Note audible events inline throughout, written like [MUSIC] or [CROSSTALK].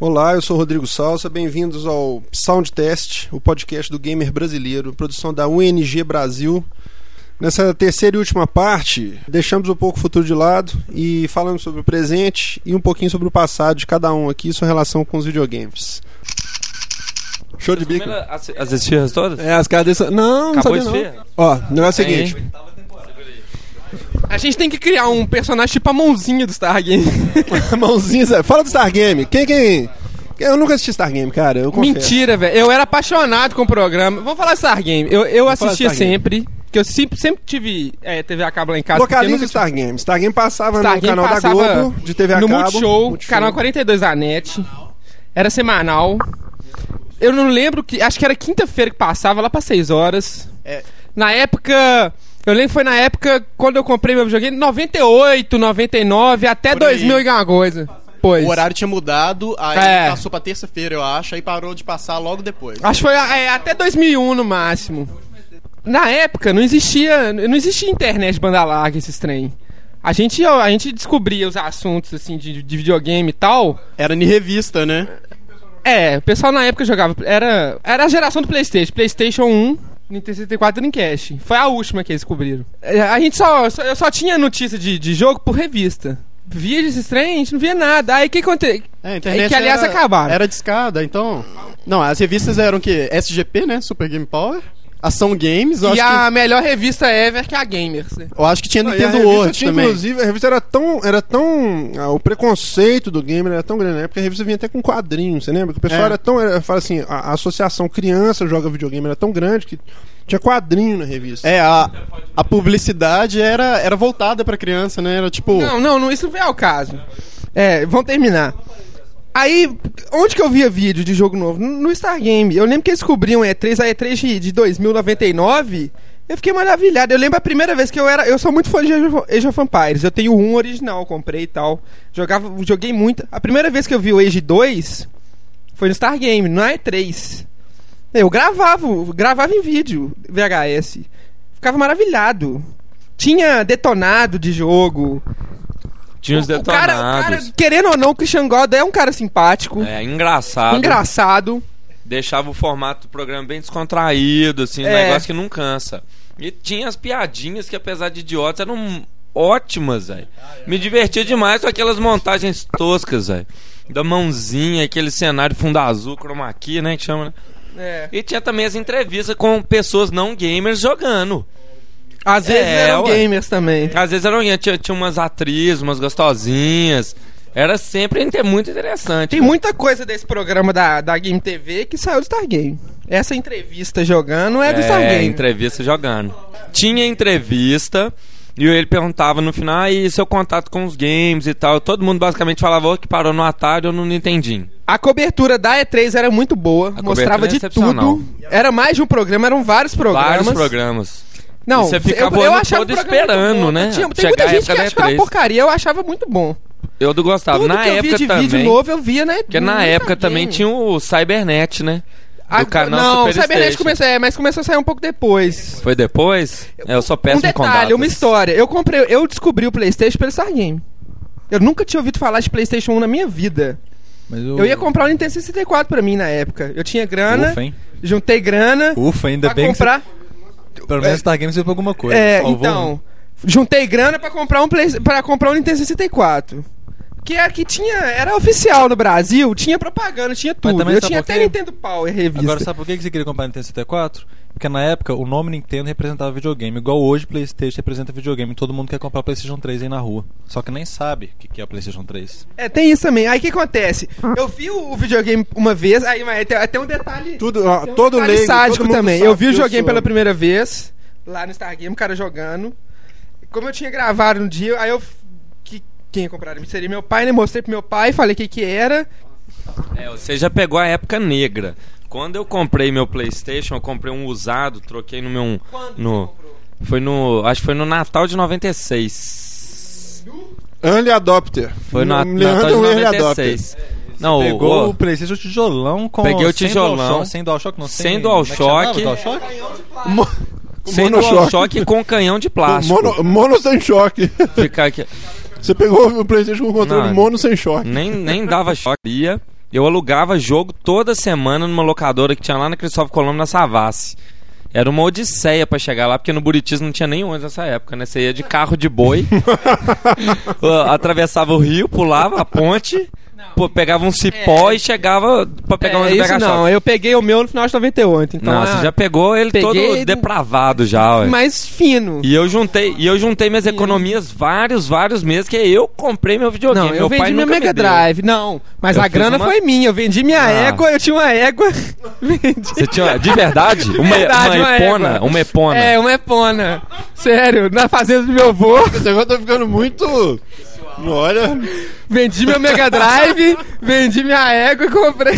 Olá, eu sou Rodrigo Salsa, bem-vindos ao Soundtest, o podcast do gamer brasileiro, produção da UNG Brasil. Nessa terceira e última parte, deixamos um pouco o futuro de lado e falamos sobre o presente e um pouquinho sobre o passado de cada um aqui, sua relação com os videogames. Show de bico. As, as esfirras todas? É, as caras desse... Não, não Acabou sabia a não. Ó, o negócio é o seguinte. A gente tem que criar um personagem tipo a mãozinha do Stargame. [LAUGHS] Mãozinha, Zé. fala do Stargame. Quem, quem... Eu nunca assisti Stargame, cara, eu confesso. Mentira, velho. Eu era apaixonado com o programa. Vamos falar Stargame. Eu, eu assistia sempre. Que eu sempre, sempre tive é, TV a cabo lá em casa. Localiza Stargame. Stargame passava no Stargame canal passava da Globo, de TV a no cabo. Multishow, Multishow. canal 42 da NET. Era semanal. Eu não lembro que. Acho que era quinta-feira que passava, lá pra 6 horas. É. Na época. Eu lembro que foi na época quando eu comprei meu videogame, 98, 99, até Por aí. 2000 e alguma coisa. Pois. O horário tinha mudado, aí É. passou pra terça-feira, eu acho, aí parou de passar logo depois. Acho que foi é, até 2001 no máximo. Na época não existia, não existia internet de banda larga esses trem. A gente, a gente descobria os assuntos assim de, de videogame e tal. Era em revista, né? É, o pessoal na época jogava. Era, era a geração do PlayStation. PlayStation 1, Nintendo 64 e Dreamcast. Foi a última que eles descobriram. É, A gente só, só- Eu só tinha notícia de, de jogo por revista. Via esses trem, a gente não via nada. Aí o que aconteceu? É, internet que, aliás, era, acabaram. Era discada, então... Não, as revistas eram o quê? SGP, né? Super Game Power. Ação Games, eu E acho, a melhor revista ever que é a Gamers. né? que, eu acho que tinha Nintendo revista World tinha, também. Inclusive, a revista era tão. Era tão ah, o preconceito do gamer era tão grande na época, a revista vinha até com quadrinhos, você lembra? Que o pessoal É. era tão. Era, fala assim, a, a associação criança joga videogame era tão grande que tinha quadrinho na revista. É, a, a publicidade era, era voltada pra criança, né? Era tipo... Não, não, não, isso não vem ao caso. É, vamos terminar. Aí, onde que eu via vídeo de jogo novo? No no Stargame. Eu lembro que eles cobriam E3, a E3 de, de 2099. Eu fiquei maravilhado. Eu lembro a primeira vez que eu era. Eu sou muito fã de Age of- Empires. Eu tenho um original, comprei e tal. Jogava, joguei muito. A primeira vez que eu vi o Age 2 foi no Stargame, na E3. Eu gravava, gravava em vídeo, VHS. Ficava maravilhado. Tinha detonado de jogo. Tinha os O cara, o detonados. cara, querendo ou não, o Christian God é um cara simpático, É, engraçado. engraçado. Deixava o formato do programa bem descontraído, assim, um É. negócio que não cansa. E tinha as piadinhas que, apesar de idiotas, eram ótimas, velho. Me divertia demais com aquelas montagens toscas, velho. Da mãozinha, aquele cenário fundo azul, chroma key, né, que chama, né? É. E tinha também as entrevistas com pessoas não gamers jogando. Às vezes É, eram ué. gamers também. Às vezes eram, tinha, tinha umas atrizes, umas gostosinhas. Era sempre muito interessante. Tem muita coisa desse programa da, da Game TV que saiu do Stargame. Essa entrevista jogando é do É, Stargame. entrevista jogando. Tinha entrevista e ele perguntava no final, "Ah, e seu contato com os games e tal. Todo mundo basicamente falava "Ô, que parou no Atari ou no Nintendinho. A cobertura da E3 era muito boa, A mostrava é de tudo. Era mais de um programa, eram vários programas. Vários programas. Não, E você ficava o ano todo o programa esperando, muito bom. né? Tinha, tem Chegar muita gente que achava uma E3. porcaria, eu achava muito bom. Eu do gostava. Tudo na que eu época via de também. vídeo novo, eu via, né? Porque na época Stargame. também tinha o Cybernet, né? Ah, Do canal não, o Super Cybernet Station. começou, é, mas começou a sair um pouco depois. Foi depois? É, eu sou Um péssimo com detalhe, uma história. Eu comprei, eu descobri o PlayStation pelo Stargame. Eu nunca tinha ouvido falar de PlayStation 1 na minha vida. Mas o... Eu ia comprar o Nintendo 64 pra mim na época. Eu tinha grana, Ufa, hein? juntei grana Ufa, ainda pra bem comprar. que você... Pelo menos Stargame serviu pra alguma coisa. É, então, juntei grana pra comprar um Play, para comprar um Nintendo 64. Que era que tinha, era oficial no Brasil, tinha propaganda, tinha tudo. Eu tinha até? Nintendo Power revista. Agora, sabe por que que você queria comprar Nintendo 64? Porque na época o nome Nintendo representava videogame. Igual hoje PlayStation representa videogame. Todo mundo quer comprar PlayStation 3 aí na rua. Só que nem sabe o que que é o PlayStation 3. É, tem isso também. Aí o que acontece? Eu vi o, videogame uma vez, aí mas tem até um detalhe. Tudo, ó, tem um todo detalhe leigo, sádico todo também. Eu vi o videogame pela primeira vez, lá no Stargame, o cara jogando. Como eu tinha gravado um dia, aí eu. Que, quem ia comprar seria meu pai, né? Mostrei pro meu pai, falei o que que era. É, você já pegou a época negra. Quando eu comprei meu PlayStation, eu comprei um usado, troquei no meu. no, foi no. Acho que foi no Natal de 96. Early Adopter. Foi no Natal de Early 96. Não, Pegou o, o PlayStation tijolão com. Peguei o sem tijolão. DualShock- Sem DualShock, não. Sem como é que chamava? DualShock. DualShock? Mo- sem. DualShock com canhão de plástico. Mono, mono sem choque. Ficar aqui. Você pegou o PlayStation com controle Não. mono sem choque. Nem, nem dava choque. Eu alugava jogo toda semana numa locadora que tinha lá na Cristóvão Colombo, na Savassi. Era uma odisseia pra chegar lá, porque no Buritis não tinha nem ônibus nessa época, né? Você ia de carro de boi, [LAUGHS] [LAUGHS] atravessava o rio, pulava a ponte, pô, pegava um cipó e chegava pra pegar um é, isso não, eu peguei o meu no final de 98. Então, Não, ah, você já pegou ele peguei todo depravado já, ué. mais fino. E eu juntei, e eu juntei minhas economias vários, vários meses, que eu comprei meu videogame. Não, meu eu pai vendi minha me Mega deu. Drive. Não, mas Eu a grana uma- foi minha. Eu vendi minha Ah. égua, eu tinha uma égua. [LAUGHS] vendi. Você tinha, de verdade? Uma, Verdade, uma uma epona, égua. uma epona. É, uma epona. Sério, na fazenda do meu avô. Esse negócio tá ficando muito. Olha. Vendi meu Mega Drive, vendi minha égua e comprei.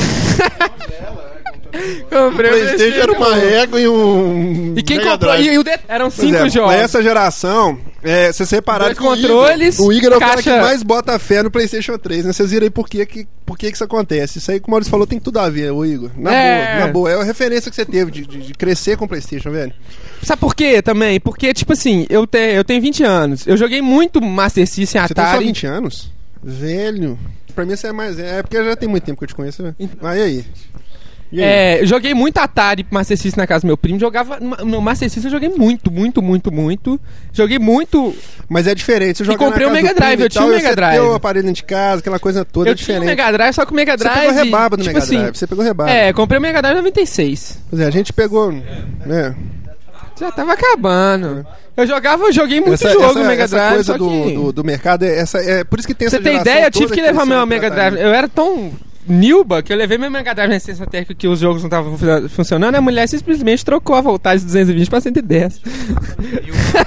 comprei O PlayStation era uma égua e um. E quem Mega comprou? Drive. E, o de- eram Pois cinco é, jogos. Nessa geração, é, se separar Dois controles, O Igor é o cara que caixa- mais bota fé no PlayStation 3, né? Vocês viram aí por que, que, por que, que isso acontece. Isso aí que o Maurício falou tem tudo a ver, ô Igor. Na É. boa, na boa. É a referência que você teve de, de- de crescer com o PlayStation, velho. Sabe por quê também? Porque, tipo assim, eu, te, eu tenho 20 anos. Eu joguei muito Master System Você tem só Atari. 20 anos? Velho. Pra mim você é mais. É porque já tem muito tempo que eu te conheço, né? Mas e aí? E? É, eu joguei muito Atari Master System na casa do meu primo. Jogava. No Master System eu joguei muito, muito, muito, muito. Joguei muito. Mas é diferente. Você joga comprei o Mega Drive, e eu tinha o e Mega você Drive. tem o aparelho dentro de casa, aquela coisa toda eu é tinha o. Mega Drive, só que o Mega Você Drive. pegou rebaba do tipo Mega assim, Drive. Você pegou rebaba. É, comprei o Mega Drive em 96. Pois é, a gente pegou. Né? Já tava acabando. Eu jogava, eu joguei muito essa, jogo essa, Mega essa Drive. coisa só do, que... do, do mercado é, essa, é por isso que tem Você essa tem ideia? Eu tive que levar meu Mega. Drive. Eu era tão Nilba que eu levei meu Mega Drive na licença técnica que os jogos não estavam fun- funcionando. A mulher simplesmente trocou a voltagem de 220 pra 110. Deixa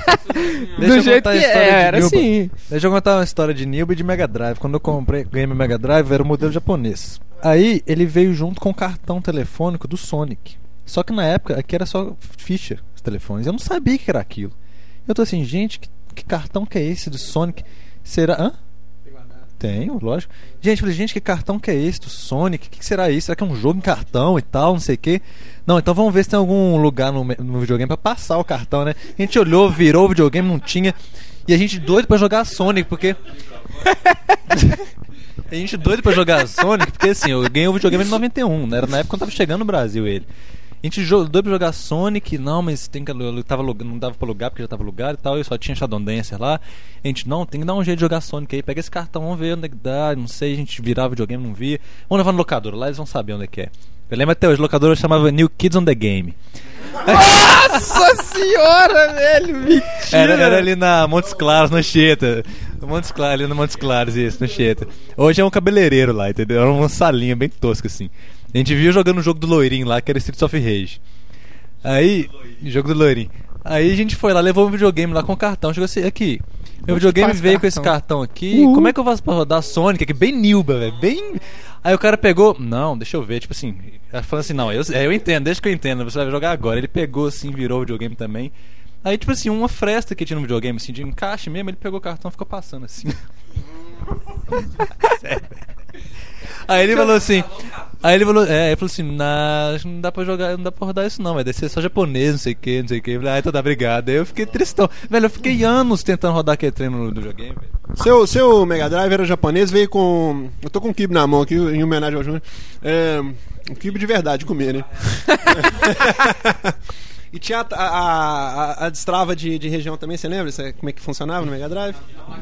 [LAUGHS] Do eu jeito contar a que história é, de era Nilba. assim. Deixa eu contar uma história de Nilba e de Mega Drive. Quando eu comprei, ganhei meu Mega Drive, era o modelo japonês. Aí ele veio junto com o cartão telefônico do Sonic. Só que na época aqui era só ficha os telefones. Eu não sabia que era aquilo. Eu tô assim, gente, que, que cartão que é esse do Sonic? Será. Hã? Tenho, lógico. Gente, eu falei, gente, que cartão que é esse do Sonic? O que, que será isso? Será que é um jogo em cartão e tal, não sei o quê? Não, então vamos ver se tem algum lugar no, no videogame pra passar o cartão, né? A gente olhou, virou o videogame, não tinha. E a gente doido pra jogar Sonic, porque. [LAUGHS] a gente doido pra jogar Sonic, porque assim, eu ganhei o videogame em 91, né? Era na época quando tava chegando no Brasil ele. A gente jo- doido pra jogar Sonic, não, mas tem que tava não dava pra alugar porque já tava alugado e tal, e só tinha Shadow Dancer lá. A gente, não, tem que dar um jeito de jogar Sonic aí, pega esse cartão, vamos ver onde é que dá, não sei, a gente virava videogame, não via. Vamos levar no locador, lá eles vão saber onde é que é. Eu lembro até hoje, o locador chamava New Kids on the Game. Nossa senhora, velho! Mentira! Era, era ali na Montes Claros, na Cheta. Montes Claros, ali no Montes Claros, isso, no Cheta. Hoje é um cabeleireiro lá, entendeu? Era uma salinha bem tosca, assim. A gente viu jogando o jogo do Loirinho lá, que era Streets of Rage. Aí, jogo do Loirinho. Aí a gente foi lá, levou um videogame lá com o cartão. Chegou assim, aqui. Meu videogame veio com esse cartão? cartão aqui. Como é que eu faço pra rodar Sonic aqui? Bem Nilba, velho. Bem. Aí o cara pegou. Não, deixa eu ver. Tipo assim. Falou assim: Não, eu, é, eu entendo, deixa que eu entendo. Você vai jogar agora. Ele pegou assim, virou o videogame também. Aí, tipo assim, uma fresta que tinha no videogame, assim, de encaixe mesmo, ele pegou o cartão e ficou passando assim. [LAUGHS] Sério. Aí ele falou assim. Aí ele falou, é, ele falou assim, "Na- acho que não dá pra jogar, não dá pra rodar isso não, vai descer só japonês, não sei o que, não sei o que. Ah, então tá, obrigado. Aí eu fiquei tristão. Velho, eu fiquei anos tentando rodar aquele treino no, no videogame, velho. Seu, seu Mega Drive era japonês, veio com. Eu tô com um kibe na mão aqui, em homenagem ao Júnior. É, um kibe de verdade comer, né? [LAUGHS] e tinha a, a, a- a destrava de, de região também, você lembra? Você- como é que funcionava no Mega Drive?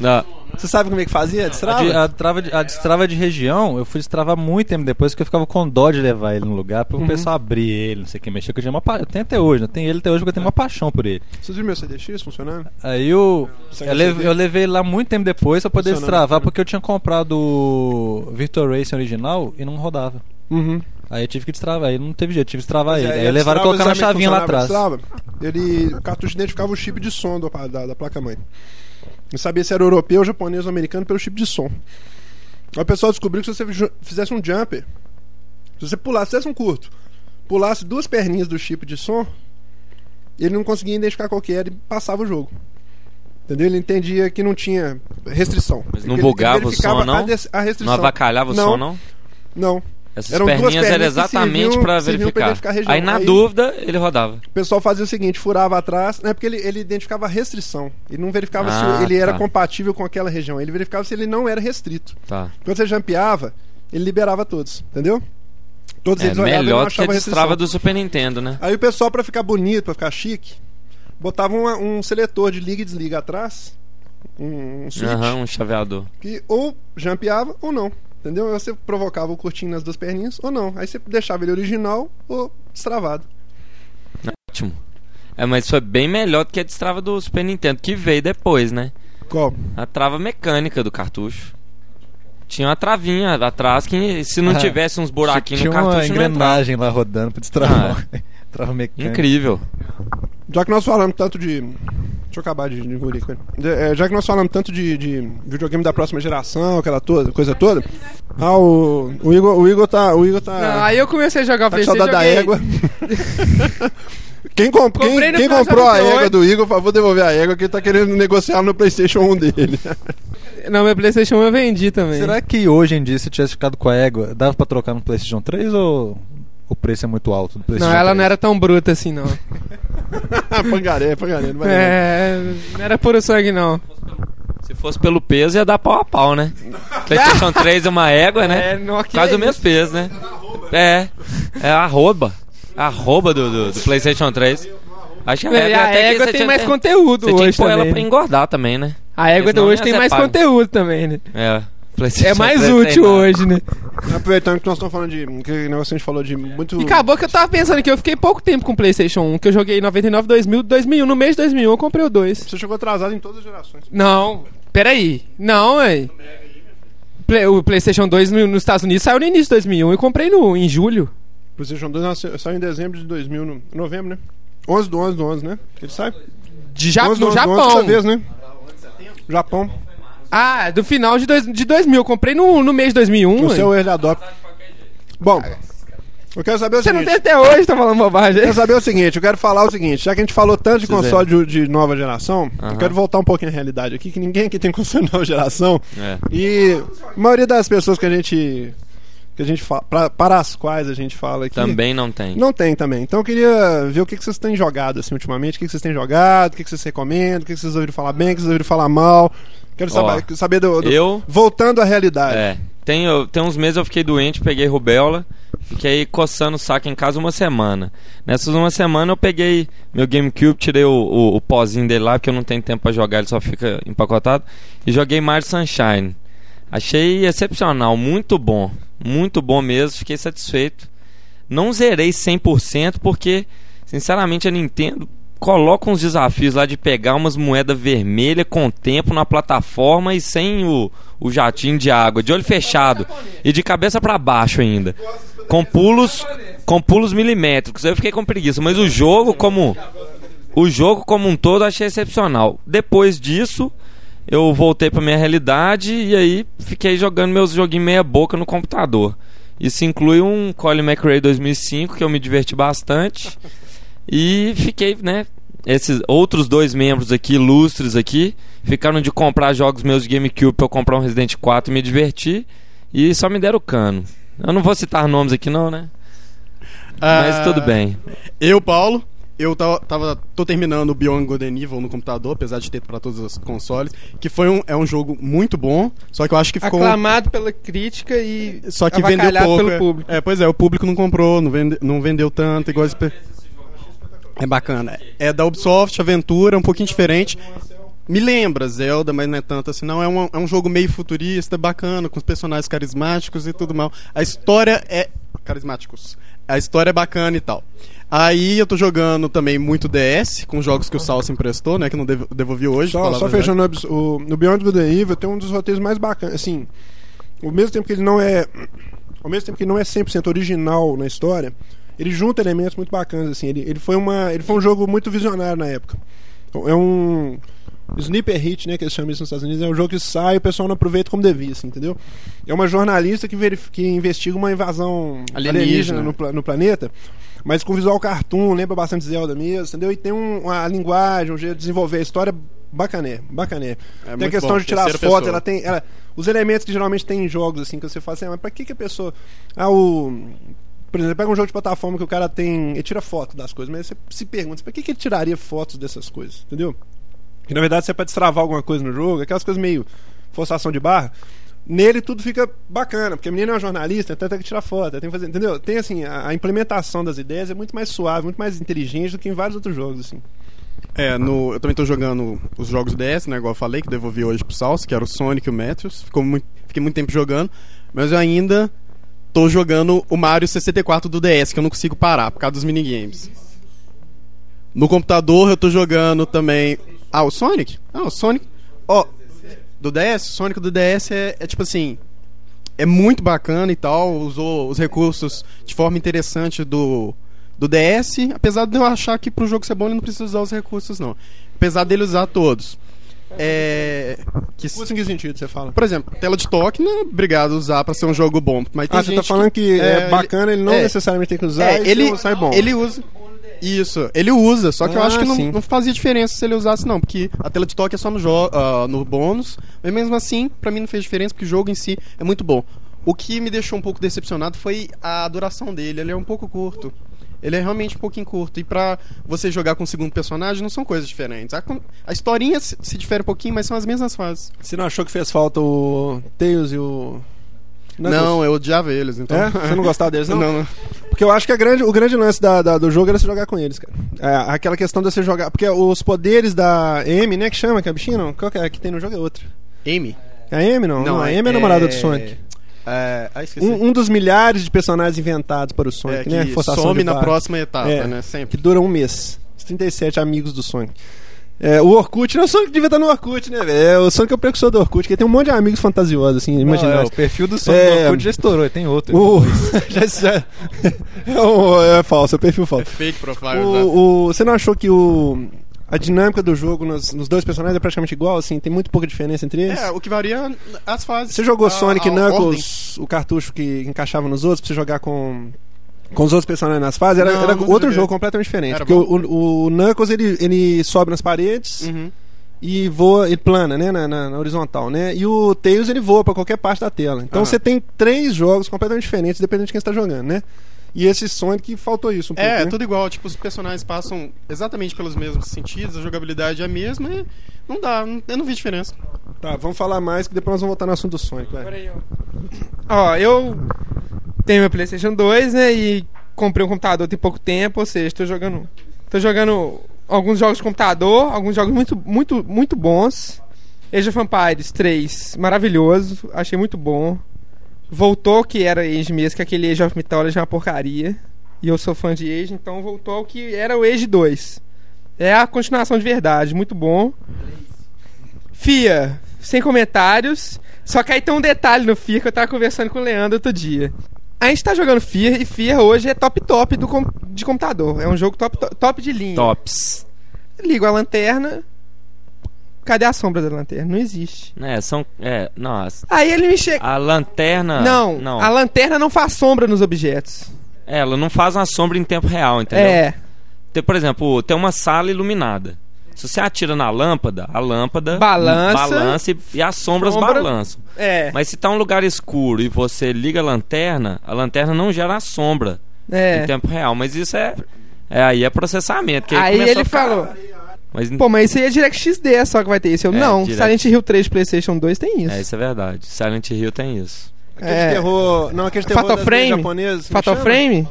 Ah, Você sabe como é que fazia a A, destrava? de- a, trava de, a destrava de região, eu fui destravar muito tempo depois, porque eu ficava com dó de levar ele no lugar, Uhum. pro pessoal abrir ele, não sei o que, mexer, que eu tinha uma pa... Eu tenho até hoje, né? Tenho ele até hoje porque eu tenho uma paixão por ele. Vocês viram meu CDX funcionando? Aí eu, Você eu, leve- eu levei ele lá muito tempo depois pra poder destravar, né? porque eu tinha comprado o Virtual Racing original e não rodava. Uhum. Aí eu tive que destravar, aí não teve jeito, tive que destravar ele. É, Aí levaram e colocaram a chavinha lá atrás. destrava? Ele, o cartucho identificava o chip de som do, da, da placa-mãe. Eu sabia se era europeu, japonês ou americano pelo chip de som. Aí o pessoal descobriu que se você fizesse um jumper, se você pulasse, fizesse um curto, pulasse duas perninhas do chip de som, ele não conseguia identificar qual que era e passava o jogo. Entendeu? Ele entendia que não tinha restrição. Mas não Ele- bugava ele o som, não? A restrição. não avacalhava o Não, som, não? Não. Essas Eram duas perninhas eram exatamente pra verificar. Aí na Aí- dúvida, ele rodava. O pessoal fazia o seguinte, furava atrás, né? Porque ele, ele identificava a restrição. Ele não verificava Ah, se ele era tá. compatível com aquela região. Ele verificava se ele não era restrito. Tá. Quando você jampeava, ele liberava todos, entendeu? Todos É eles olhavam melhor do que a destrava do Super Nintendo, né? Aí o pessoal, pra ficar bonito, pra ficar chique, botava uma- um seletor de liga e desliga atrás, um, um switch, Aham, um chaveador. que ou jampeava ou não. Entendeu? Aí Você provocava o curtinho nas duas perninhas ou não. Aí você deixava ele original ou destravado. Ótimo. É, mas foi bem melhor do que a destrava do Super Nintendo, que veio depois, né? Qual? A trava mecânica do cartucho. Tinha uma travinha atrás que se não Ah, [LAUGHS] tivesse uns buraquinhos Tinha no uma cartucho não entrava. engrenagem lá rodando pra destravar. [LAUGHS] Trava mecânica. Incrível. Já que nós falamos tanto de. Deixa eu acabar de engolir com ele. É, Já que nós falamos tanto de, de videogame da próxima geração, aquela toda, coisa toda. Ah, o, o, Igor, o Igor tá. O Igor tá. Não, aí eu comecei a jogar tá PC, saudade da égua. [LAUGHS] Quem, comp- quem, quem comprou a 98. égua do Igor, por favor, devolver a égua, que ele tá querendo negociar no PlayStation 1 dele. Não, meu Playstation 1 eu vendi também. Será que hoje em dia, se tivesse ficado com a égua, dava pra trocar no PlayStation 3 ou preço é muito alto do PlayStation Não, ela 3? não era tão bruta assim, não. [LAUGHS] pangaré, pangaré. Não vai É, não era puro sangue, não. Se fosse pelo peso, ia dar pau a pau, né? PlayStation [LAUGHS] 3 é uma égua, né? É, não, que Quase é o mesmo isso. peso, né? É. É a arroba. Arroba do, do, do PlayStation 3. Acho que a E égua, a égua você tem tinha- mais conteúdo Você tinha que hoje pôr ela também. pra engordar também, né? A égua de Senão hoje tem mais pago. conteúdo também, né? É. PlayStation É mais 3 útil hoje, né? Aproveitando que nós estamos falando de. Que negócio que a gente falou de muito. E acabou que eu tava pensando que eu fiquei pouco tempo com o PlayStation 1, que eu joguei em 99, 2000, 2001. No mês de 2001 eu comprei o 2. Você chegou atrasado em todas as gerações. Não, peraí. Não, ué. Play- o PlayStation 2 no- nos Estados Unidos saiu no início de 2001 e comprei no, em julho. PlayStation 2 nasceu- saiu em dezembro de 2000, no, novembro, né? 11 do 11 do 11, né? Ele sai? De Ja- 11 do no 11 do 11 Japão. toda vez, né? Japão. Ah, do final de, dois, de 2000. Eu comprei no, no mês de 2001. O seu early adopt. Bom, eu quero saber o Você não seguinte. tem até hoje, tá falando bobagem. Eu quero saber o seguinte, eu quero falar o seguinte, já que a gente falou tanto de Precisa- console de, de nova geração, eu quero voltar um pouquinho à realidade aqui, que ninguém aqui tem [LAUGHS] console de nova geração. É. E a maioria das pessoas que a gente. Que a gente fala, pra- para as quais a gente fala aqui. Também não tem. Não tem também. Então eu queria ver o que, que vocês têm jogado assim ultimamente, o que, que vocês têm jogado, o que, que vocês recomendam, o que, que vocês ouviram falar bem, o que vocês ouviram falar mal. Quero Ó, saber, saber do, do- eu- Voltando à realidade. É. Tem, eu- tem uns meses eu fiquei doente, peguei rubéola, fiquei coçando o saco em casa uma semana. Nessas uma semana eu peguei meu GameCube, tirei o, o, o pozinho dele lá, porque eu não tenho tempo pra jogar, ele só fica empacotado, e joguei Mario Sunshine. Achei excepcional, muito bom. Muito bom mesmo, fiquei satisfeito. Não zerei 100% porque, sinceramente, a Nintendo coloca uns desafios lá de pegar umas moedas vermelhas com tempo na plataforma e sem o, o jatinho de água, de olho fechado e de cabeça pra baixo ainda. Com pulos, com pulos milimétricos. Eu fiquei com preguiça, mas o jogo como o jogo como um todo achei excepcional. Depois disso, eu voltei pra minha realidade e aí fiquei jogando meus joguinhos meia boca no computador. Isso inclui um Colin McRae 2005 que eu me diverti bastante. E fiquei, né? Esses outros dois membros aqui, ilustres aqui, ficaram de comprar jogos meus de GameCube pra eu comprar um Resident 4 e me divertir. E só me deram cano. Eu não vou citar nomes aqui, não, né? Mas Ah, tudo bem. Eu, Paulo, eu tava, tava- tô terminando o Beyond Good and Evil no computador, apesar de ter pra todos os consoles, que foi um, é um jogo muito bom, só que eu acho que ficou Aclamado pela crítica e só que vendeu pouco. pelo é. público. É, pois é, o público não comprou, não, vende, não vendeu tanto, igual É bacana. É da Ubisoft, aventura, um pouquinho diferente. Me lembra Zelda, mas não é tanto assim, não. É um, é um jogo meio futurista, bacana, com os personagens carismáticos e tudo mal. A história é. Carismáticos. A história é bacana e tal. Aí eu tô jogando também muito DS, com jogos que o Sal se emprestou, né? Que não devo- devolvi hoje. Só, só fechando o, no Beyond and Evil tem um dos roteiros mais bacanas. Assim, ao mesmo tempo que ele não é. Ao mesmo tempo que ele não é 100% original na história, ele junta elementos muito bacanas. Assim, ele, ele, foi uma, ele foi um jogo muito visionário na época. É um. Sniper hit, né, que eles chamam isso nos Estados Unidos, é um jogo que sai e o pessoal não aproveita como devia, assim, entendeu? É uma jornalista que, verif- que investiga uma invasão Alienígena. alienígena no, no planeta, mas com visual cartoon, lembra bastante Zelda mesmo, entendeu? E tem um, uma linguagem, um jeito de desenvolver a história bacané, bacané. tem a questão bom, de tirar as terceira fotos, pessoa. ela tem. Ela, os elementos que geralmente tem em jogos, assim, que você fala assim, ah, mas pra que, que a pessoa. Ah, o. Por exemplo, pega um jogo de plataforma que o cara tem. Ele tira foto das coisas, mas você se pergunta, pra que, que ele tiraria fotos dessas coisas? Entendeu? Que na verdade você é pra destravar alguma coisa no jogo, aquelas coisas meio forçação de barra. nele tudo fica bacana, porque a menina é uma jornalista, então tem que tirar foto, tem que fazer, entendeu? Tem assim, a, a implementação das ideias é muito mais suave, muito mais inteligente do que em vários outros jogos, assim. É, no, eu também tô jogando os jogos DS, né? Igual eu falei, que devolvi hoje pro Salso, que era o Sonic e o Meteors. Ficou muito, fiquei muito tempo jogando. Mas eu ainda tô jogando o Mario 64 do DS, que eu não consigo parar por causa dos minigames. No computador eu tô jogando também. Ah, o Sonic? Ah, o Sonic. Ó, do DS? O Sonic do DS é, é tipo assim. É muito bacana e tal. Usou os recursos de forma interessante do, do DS. Apesar de eu achar que pro jogo ser bom ele não precisa usar os recursos, não. Apesar dele usar todos. É. Que, em que sentido você fala? por exemplo, tela de toque não é obrigado a usar pra ser um jogo bom. Mas tem Ah, você tá falando que, é, ele- bacana, ele não é. necessariamente tem que usar, É, ele, sai bom. ele usa. Isso, ele usa, só que eu Ah, acho que não, não fazia diferença se ele usasse, não, porque a tela de toque é só no, ah, no bônus, mas mesmo assim, pra mim não fez diferença, porque o jogo em si é muito bom. O que me deixou um pouco decepcionado foi a duração dele, ele é um pouco curto. Ele é realmente um pouquinho curto. E pra você jogar com o segundo personagem, não são coisas diferentes. A, a historinha se, se difere um pouquinho, mas são as mesmas fases. Você não achou que fez falta o Tails e o. Não, eu odiava eles, então. É? Você não gostava deles, [LAUGHS] não? não, não. Porque eu acho que grande, o grande lance da, da- do jogo era você jogar com eles, cara. É, aquela questão de você jogar. Porque os poderes da Amy, né? Que chama, que é a bichinha, não? Qual que é? que tem no jogo é outra. Amy? É a Amy, não? Não, a Amy é a namorada do Sonic. É, ah. Um, um dos milhares de personagens inventados para o É, Sonic, que né? Forçação some na próxima etapa, É. né? Que Sempre. dura um mês. Os 37 amigos do Sonic. É, o Orkut, não, o Sonic devia estar no Orkut, né, velho? É, o Sonic é o precursor do Orkut, que tem um monte de amigos fantasiosos, assim, imagina. é, o perfil do Sonic É, do Orkut já estourou, tem outro. O... [LAUGHS] já, já... [LAUGHS] é, um- é falso, é perfil falso. Fake profile, né? O, o- você não achou que o, a dinâmica do jogo nos, nos dois personagens é praticamente igual, assim? Tem muito pouca diferença entre eles? É, o que varia as fases. Você jogou A- Sonic a ordem. Knuckles, o cartucho que encaixava nos outros, pra você jogar com, com os outros personagens nas fases? Era, Não, era nunca outro joguei. jogo completamente diferente. Era porque o, o, Knuckles, ele, ele sobe nas paredes Uhum. e voa, ele plana, né, na, na- na horizontal, né? E o Tails, ele voa pra qualquer parte da tela. Então você tem três jogos completamente diferentes, dependendo de quem está jogando, né? E esse Sonic faltou isso um pouco, É, né? é tudo igual. Tipo, os personagens passam exatamente pelos mesmos sentidos, a jogabilidade é a mesma e não dá, não- eu não vi diferença. Tá, vamos falar mais, que depois nós vamos voltar no assunto do Sonic, vai. Ó, eu tenho meu PlayStation 2, né? E comprei um computador tem pouco tempo, ou seja, tô jogando. Tô jogando alguns jogos de computador, alguns jogos muito, muito, muito bons. Age of Empires 3, maravilhoso, achei muito bom. Voltou que era Age mesmo, que aquele Age of Mythology é uma porcaria. E eu sou fã de Age, então voltou ao que era o Age 2. É a continuação de verdade, muito bom. FIA, sem comentários. Só que aí tem um detalhe no FIA que eu tava conversando com o Leandro outro dia. A gente tá jogando FIA e FIA hoje é top top do com- de computador. É um jogo top, to- top de linha. Tops. Ligo a lanterna. Cadê a sombra da lanterna? Não existe. É, são. É, nossa. Aí ele me chega. A lanterna. não, Não. a lanterna não faz sombra nos objetos. Ela não faz uma sombra em tempo real, entendeu? É. Tem, por exemplo, tem uma sala iluminada. Se você atira na lâmpada, a lâmpada Balança. balança e, e as sombras Sombra. balançam. É. Mas se tá um lugar escuro e você liga a lanterna, a lanterna não gera a sombra é. em tempo real. Mas isso é. é aí é processamento. Aí começou ele ficar- falou: Mas, Pô, mas isso aí é DirectXD só que vai ter isso. Eu, É, não, Direct- Silent Hill 3 PlayStation 2 tem isso. É, isso é verdade. Silent Hill tem isso. Aquele É. terror. Não, aquele terror Fatal Frame? como Fatal? Frame?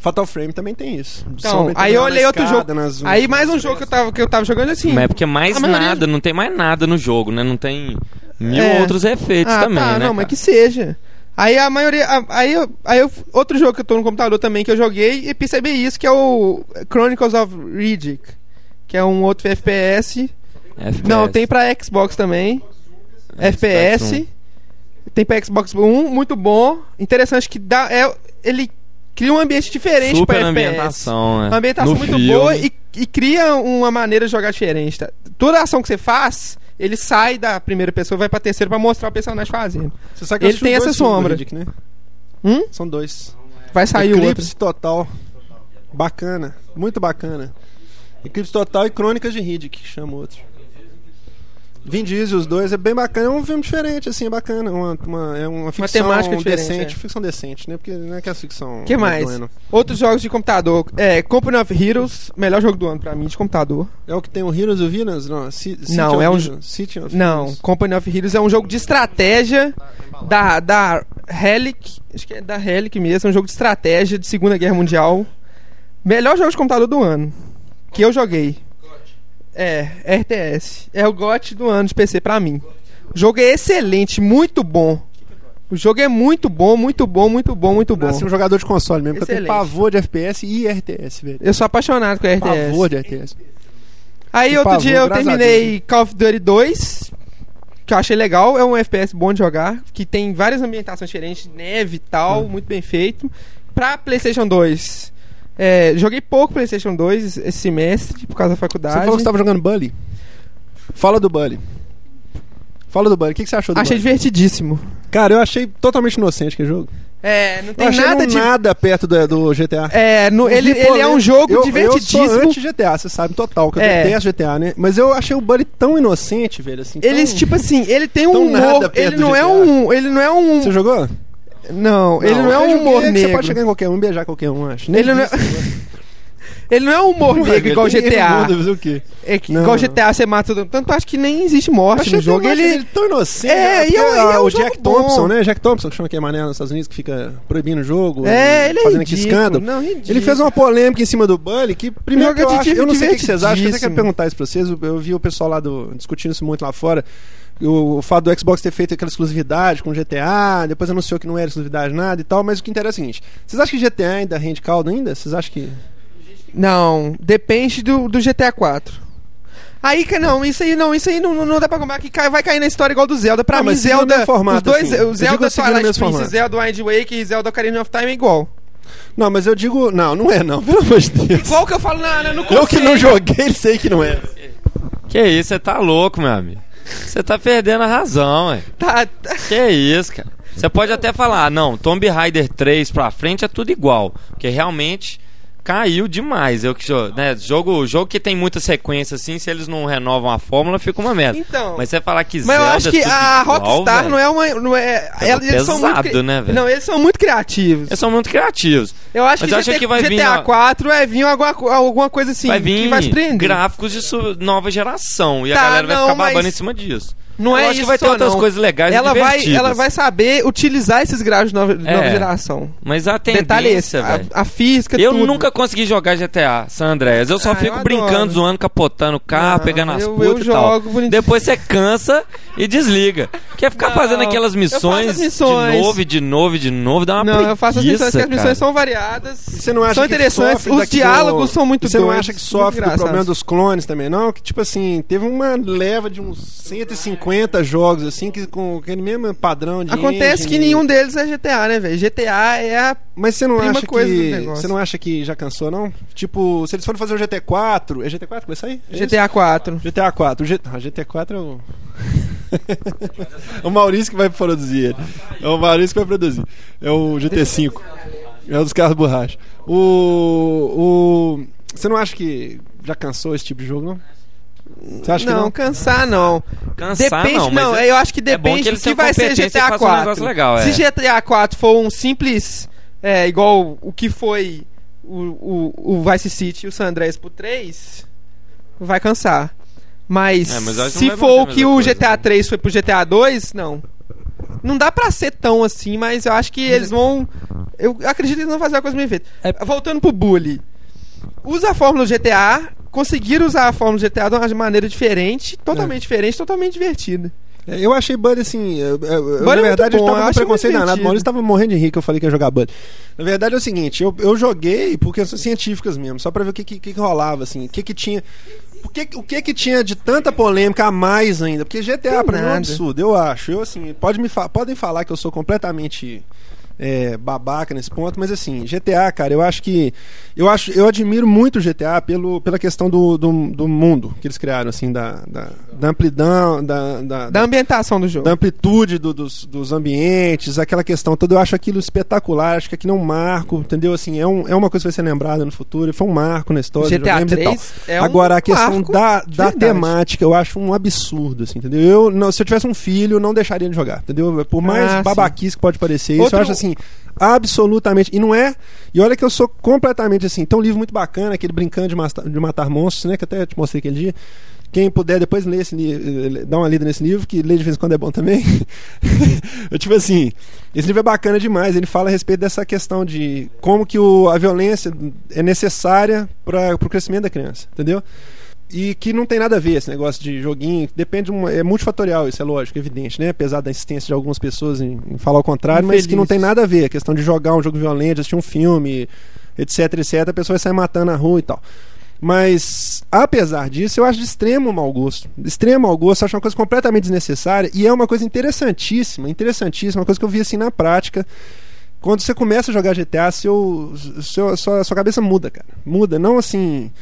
Fatal Frame também tem isso. Então, aí eu olhei outro escada, jogo. nas- Aí mais um jogo que eu tava, que eu tava jogando assim. Mas é porque mais nada, não tem mais nada no jogo, né? Não tem mil É. outros efeitos ah, também, tá, né? não, mas cara? que seja. Aí a maioria. Aí, eu- aí eu- outro jogo que eu tô no computador também que eu joguei e percebi isso, que é o Chronicles of Riddick. Que é um outro FPS. FPS. Não, tem pra Xbox também. FPS. Tem pra Xbox One, muito bom. Interessante que dá. É, ele cria um ambiente diferente Super pra FPS. ambientação, né? Uma ambientação No muito filme. boa e, e cria uma maneira de jogar diferente. Tá? Toda ação que você faz, ele sai da primeira pessoa e vai pra terceira pra mostrar o personagem fazendo. Você sabe que Ele tem essa sombra. Riddick, né? Hum? São dois. Vai sair o outro. Eclipse Total. Bacana. Muito bacana. Eclipse Total e Crônicas de Riddick, que chama outro. Vin Diesel, os dois, é bem bacana. É um filme diferente, assim, é bacana. Uma, uma- é uma ficção diferente, decente. é. Ficção decente, né? Porque não é que a ficção. O que mais? não. Outros jogos de computador. É, Company of Heroes, melhor jogo do ano pra mim, de computador. É o que tem o Heroes of Villains? Não, Ci- City Não, é um. City of Não. Company of Heroes é um jogo de estratégia da, da Relic. Acho que é da Relic mesmo, é um jogo de estratégia de Segunda Guerra Mundial. Melhor jogo de computador do ano. Que eu joguei. É, RTS. É o GOT do ano de PC pra mim. O jogo é excelente, muito bom. O jogo é muito bom, muito bom, muito bom, muito bom. Nasci um jogador de console mesmo, porque eu tenho pavor de FPS e RTS, velho. Eu sou apaixonado com RTS. Pavor de RTS. Aí Que outro pavor, dia eu terminei Call of Duty 2, que eu achei legal, é um FPS bom de jogar, que tem várias ambientações diferentes, neve e Hum. tal, muito bem feito. Pra PlayStation 2, é, joguei pouco PlayStation 2 esse semestre, por causa da Você faculdade. falou que você tava jogando Bully. Fala do Bully. Fala do Bully. O que, que você achou do Achei Bully? divertidíssimo. Cara, eu achei totalmente inocente aquele jogo. É, não Eu tem achei nada não de. nada perto do, do GTA. É, no- ele, ele é um jogo eu, Eu divertidíssimo. sou anti-GTA, você sabe, total, que eu É. detesto GTA, né? Mas eu achei o Bully tão inocente, velho, assim. Eles, tão- tipo assim, ele tem um humor. Ele não é um. Ele não é um. Você jogou? Não, ele não é um humor que Você negro. pode chegar em qualquer um e beijar qualquer um, acho. Nem Ele não é- vi [LAUGHS] Ele não é um humor isso. negro igual [LAUGHS] GTA. mundo, o quê? É que, Não. igual GTA você mata todo Tanto acho que nem existe morte no jogo. Ele, ele tão inocente. É, né? e é ah, é um o Jack bom. Thompson, né? Jack Thompson, que chama que é mané nos Estados Unidos, que fica proibindo o jogo. É, ele é fazendo ridículo. escândalo. Não, ridículo. Ele fez uma polêmica em cima do Bully que, primeiro, que eu, é acho, eu não sei o que vocês acham, eu até quero perguntar isso pra vocês. Eu, eu vi o pessoal lá do, discutindo isso muito lá fora. O, o fato do Xbox ter feito aquela exclusividade com GTA, depois anunciou que não era exclusividade nada e tal, mas o que interessa é o seguinte: vocês acham que GTA ainda rende caldo ainda? Vocês acham que. Não, depende do, do GTA 4. Aí, que não, isso aí não, isso aí não, não, dá pra comprar, que cai- vai cair na história igual do Zelda. Pra Não, mim, Zelda. formato, os dois, assim. O Zelda Twilight Princess. Zelda Wind Waker e Zelda Ocarina of Time é igual. Não, mas eu digo. Não, não é não, pelo amor de Deus. Igual que eu falo na, na- no Eu que não joguei, [LAUGHS] sei que não é. Que isso, você tá louco, meu amigo. Você tá perdendo a razão, ué. Tá, tá- Que isso, cara. Você pode até falar, não, Tomb Raider 3 pra frente é tudo igual. Porque realmente caiu demais. Eu né, jogo, jogo que tem muita sequência assim, se eles não renovam a fórmula, fica uma merda. Então. Mas você falar que Mas Zelda eu acho que é a igual, Rockstar velho, não é uma. Não é, Pegou eles são muito. pesado, né, velho? Não, eles são muito criativos. Eles são muito criativos. Eu acho Mas que, eu acho GTA, que vai vir GTA na- 4 é vir alguma, alguma coisa assim vai vir que vai surpreender. gráficos de nova geração. E Tá, a galera vai não, ficar babando mas- em cima disso. Não Eu é acho isso que vai ter outras não. coisas legais ela vai, ela vai saber utilizar esses gráficos de nova, de nova É. geração. Mas a Detalhe esse, tendência, a, a física, Eu tudo. nunca consegui jogar GTA San Andreas. Eu só Ah, fico eu brincando, adoro. zoando, capotando o carro, Não, pegando as putas eu e tal. jogo bonitinho. Depois você cansa e desliga. Quer ficar Não, fazendo aquelas missões, missões. de novo e de novo e de novo, dá uma Não, eu faço as preguiça, missões, que as missões são variadas. Você não acha são que interessantes, sofre os diálogos são muito Você não acha que sofre do problema dos clones também, não? Que tipo assim, teve uma leva de uns 150 jogos assim, que com aquele mesmo padrão de Acontece que engine. nenhum deles é GTA, né, velho? GTA é a. Mas você não acha coisa do que você não acha que já cansou não? Tipo, se eles forem fazer o GT4, é GT4 que vai sair? É isso? GTA 4. GTA 4. O G... ah, GT4 é o. é [LAUGHS] o Maurício que vai produzir ele. É o Maurício que vai produzir. É o GT5. É um dos carros borracha. O. o... Você não acha que já cansou esse tipo de jogo, não? Você acha não, que não? cansar não. Cansar depende, não, mas é- eu acho que é depende que eles do que vai ser GTA façam um 4. negócio legal, é. Se GTA 4 for um simples, é, igual o que foi o, o, o Vice City e o San Andreas pro 3, vai cansar. Mas, É, mas que se não for o que o coisa, GTA né? 3 foi pro GTA 2, não. Não dá pra ser tão assim, mas eu acho que eles vão. Eu acredito que eles vão fazer a coisa bem feita. É- Voltando pro Bully. Usa a fórmula do GTA, conseguiram usar a fórmula do GTA de uma maneira diferente, totalmente É. diferente, totalmente divertida. É, Eu achei Buddy assim. Eu, na é muito verdade, bom, eu tava com preconceito danado. O. Maurício tava morrendo de rir que eu falei que ia jogar Buddy. Na verdade é o seguinte: eu, eu joguei por questões científicas mesmo, só pra ver o que, que, que rolava, assim. O que que tinha. O que, o que que tinha de tanta polêmica a mais ainda? Porque GTA Tem pra mim é um nada. absurdo, eu acho. Eu, assim, pode me fa podem falar que eu sou completamente é, babaca nesse ponto, mas assim, GTA, cara, eu acho que. Eu acho, eu admiro muito o GTA pelo, pela questão do, do, do mundo que eles criaram, assim, da, da, da amplidão, da, da, Da ambientação do jogo. da amplitude do- dos, dos ambientes, aquela questão toda, eu acho aquilo espetacular, acho que aquilo é um marco, entendeu? Assim, é, um, é uma coisa que vai ser lembrada no futuro, foi um marco na história GTA videogames e tal. 3 é um Agora, a questão da, de da temática, eu acho um absurdo, assim, entendeu? Eu, não- se eu tivesse um filho, eu não deixaria ele jogar, entendeu? Por mais Ah, sim. babaquice que pode parecer isso, Outro- eu acho assim, absolutamente. E não é. E olha que eu sou completamente assim. Tem um livro muito bacana, aquele Brincando de, Masta- de Matar Monstros, né? Que até te mostrei aquele dia. Quem puder depois ler esse dá uma lida nesse livro, que ler de vez em quando é bom também. [LAUGHS] eu, tipo assim, esse livro é bacana demais. Ele fala a respeito dessa questão de como que o, a violência é necessária para o crescimento da criança, entendeu? E que não tem nada a ver esse negócio de joguinho. Depende É multifatorial, isso é lógico, evidente, né? Apesar da insistência de algumas pessoas em, em falar o contrário, mas que não tem nada a ver. A questão de jogar um jogo violento, assistir um filme, etc, etc, a pessoa vai sair matando na rua e tal. Mas, apesar disso, eu acho de extremo mau gosto. De extremo mau gosto, acho uma coisa completamente desnecessária e é uma coisa interessantíssima, interessantíssima, uma coisa que eu vi assim na prática. Quando você começa a jogar GTA, seu, seu, sua, sua cabeça muda, cara. Muda. Não assim.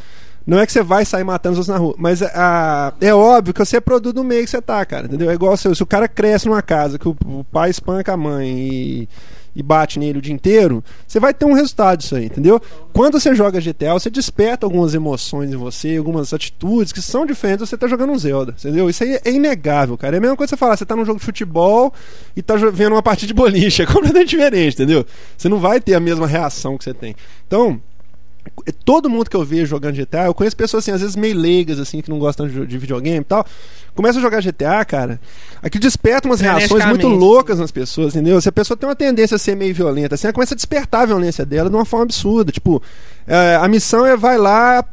Não é que você vai sair matando os outros na rua, mas a, é óbvio que você é produto do meio que você tá, cara. Entendeu? É igual se, se o cara cresce numa casa que o, o pai espanca a mãe e, e bate nele o dia inteiro, você vai ter um resultado disso aí, entendeu? Quando você joga GTA, você desperta algumas emoções em você, algumas atitudes que são diferentes você tá jogando um Zelda, entendeu? Isso aí é inegável, cara. É a mesma coisa que você falar, você tá num jogo de futebol e tá vendo uma partida de boliche, [LAUGHS] é completamente diferente, entendeu? Você não vai ter a mesma reação que você tem. Então, todo mundo que eu vejo jogando GTA, eu conheço pessoas assim, às vezes meio leigas, assim, que não gostam de, de videogame e tal. Começa a jogar GTA, cara, aquilo desperta umas reações muito loucas nas pessoas, entendeu? Se a pessoa tem uma tendência a ser meio violenta, assim, ela começa a despertar a violência dela de uma forma absurda. Tipo, é, a missão é vai lá,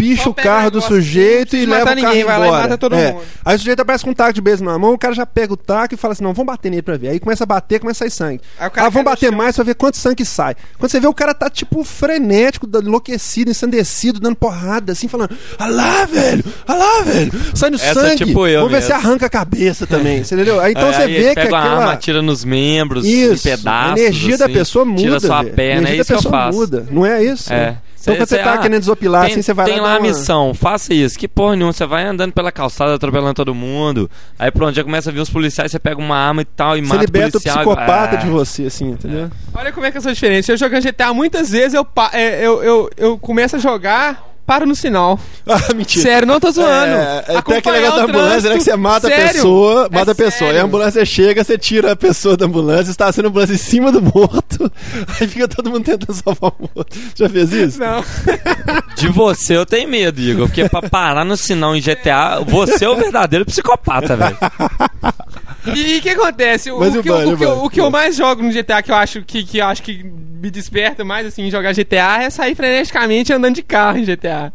picha Só o carro do sujeito e leva o carro ninguém, vai lá e embora. mata todo É. mundo. Aí o sujeito aparece com um taco de beijo na mão, o cara já pega o taco e fala assim: não, vamos bater nele pra ver. Aí começa a bater, começa a sair sangue. Aí o cara ah, vamos bater mais pra ver quanto sangue sai. Quando você vê o cara tá tipo frenético, da- enlouquecido, ensandecido, dando porrada, assim, falando: ah lá, velho, ah lá, velho, sai no Essa é sangue. tipo eu vamos ver se mesmo. arranca a cabeça também, você entendeu? Aí então Aí você ele vê que aquela. arma, tira nos membros, Isso, em pedaços. a energia da assim, pessoa muda. Tira sua perna, a é energia isso da que eu pessoa faço. muda, não é isso? É. Então quando você tá ah, querendo desopilar tem, assim, você vai Tem lá. lá dar a uma- missão, faça isso. Que porra nenhuma, você vai andando pela calçada, atropelando todo mundo. Aí pronto, já começa a vir os policiais, você pega uma arma e tal, e Você mata liberta o o policial. psicopata Ah. de você, assim, entendeu? Olha como é que eu sou diferente. Se eu jogar GTA, muitas vezes eu, pa- é, eu, eu, eu começo a jogar, paro no sinal. [LAUGHS] Ah, mentira. Sério, não tô zoando. É, é, tem aquele Acompanhar negócio da ambulância, né? Que você mata a Sério? pessoa, É mata a pessoa. sério. Aí a ambulância chega, você tira a pessoa da ambulância, está sendo a ambulância em cima do morto. [LAUGHS] Aí fica todo mundo tentando salvar o morto. Já fez isso? Não. [LAUGHS] De você eu tenho medo, Igor. Porque pra parar no sinal em GTA, você é o verdadeiro psicopata, velho. E o que acontece? O, Mas que, eu- o, que, eu- o que eu mais jogo no GTA, que eu acho que, que eu acho que me desperta mais assim em jogar GTA, é sair freneticamente andando de carro em GTA.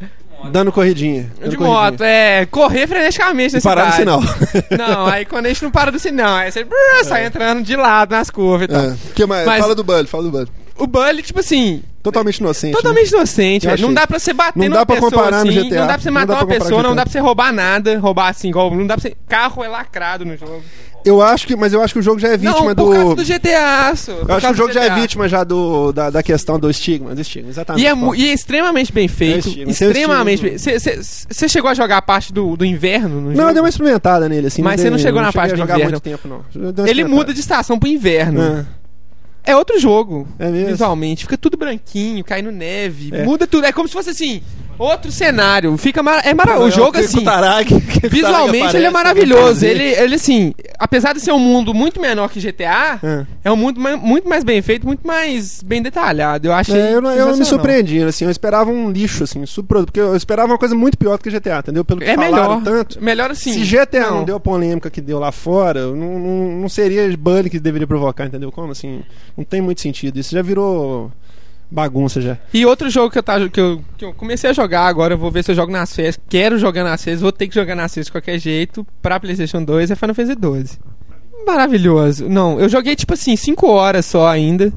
Dando corridinha. dando De corridinha. moto, é. Correr freneticamente na E parar no sinal. [LAUGHS] Não, aí quando a gente não para do sinal, aí você brrr, sai entrando de lado nas curvas e tal. É. Que mais? Mas- Fala do Bully, fala do Bully. O Bully, tipo assim, Totalmente inocente. né? totalmente inocente, Eu velho. Não dá pra você bater Não numa dá pra pessoa comparar no assim, GTA. não dá pra você matar uma pessoa, não dá pra você roubar nada, roubar assim, igual, não dá pra você... Carro é lacrado no jogo. Eu acho que, mas eu acho que o jogo já é vítima não, por causa do. do GTA, só. Eu acho que o jogo já é vítima já do, da, da questão do estigma, do estigma, exatamente. E é, e é extremamente bem feito. o extremamente bem. Você chegou a jogar a parte do, do inverno no Não, jogo? eu dei uma experimentada nele, assim. Mas você não chegou na cheguei parte do jogar inverno. muito tempo, não. Ele muda de estação pro inverno. É. É outro jogo. É mesmo? Visualmente. Fica tudo branquinho, caindo neve. É. Muda tudo. É como se fosse assim. Outro cenário. Fica mar... É mara... O jogo, assim. Tarag- [LAUGHS] Tarag Visualmente ele é né, maravilhoso. quer Ele, ele, assim, apesar de ser um mundo muito menor que GTA, É. é um mundo ma- muito mais bem feito, muito mais bem detalhado. Eu achei. É, eu, não, eu me surpreendi, assim, eu esperava um lixo, assim, subproduto, porque eu esperava uma coisa muito pior do que GTA, entendeu? Pelo que É melhor. tanto. Melhor assim. Se GTA não. deu a polêmica que deu lá fora, não, não, não seria Bully que deveria provocar, entendeu? Como assim? Não tem muito sentido. Isso já virou bagunça já. E outro jogo que eu, tava, que, eu, que eu comecei a jogar agora, vou ver se eu jogo nas festas. Quero jogar nas festas, vou ter que jogar nas festas de qualquer jeito. Pra PlayStation 2 é Final Fantasy 12. Maravilhoso. Não, eu joguei tipo assim, 5 horas só ainda.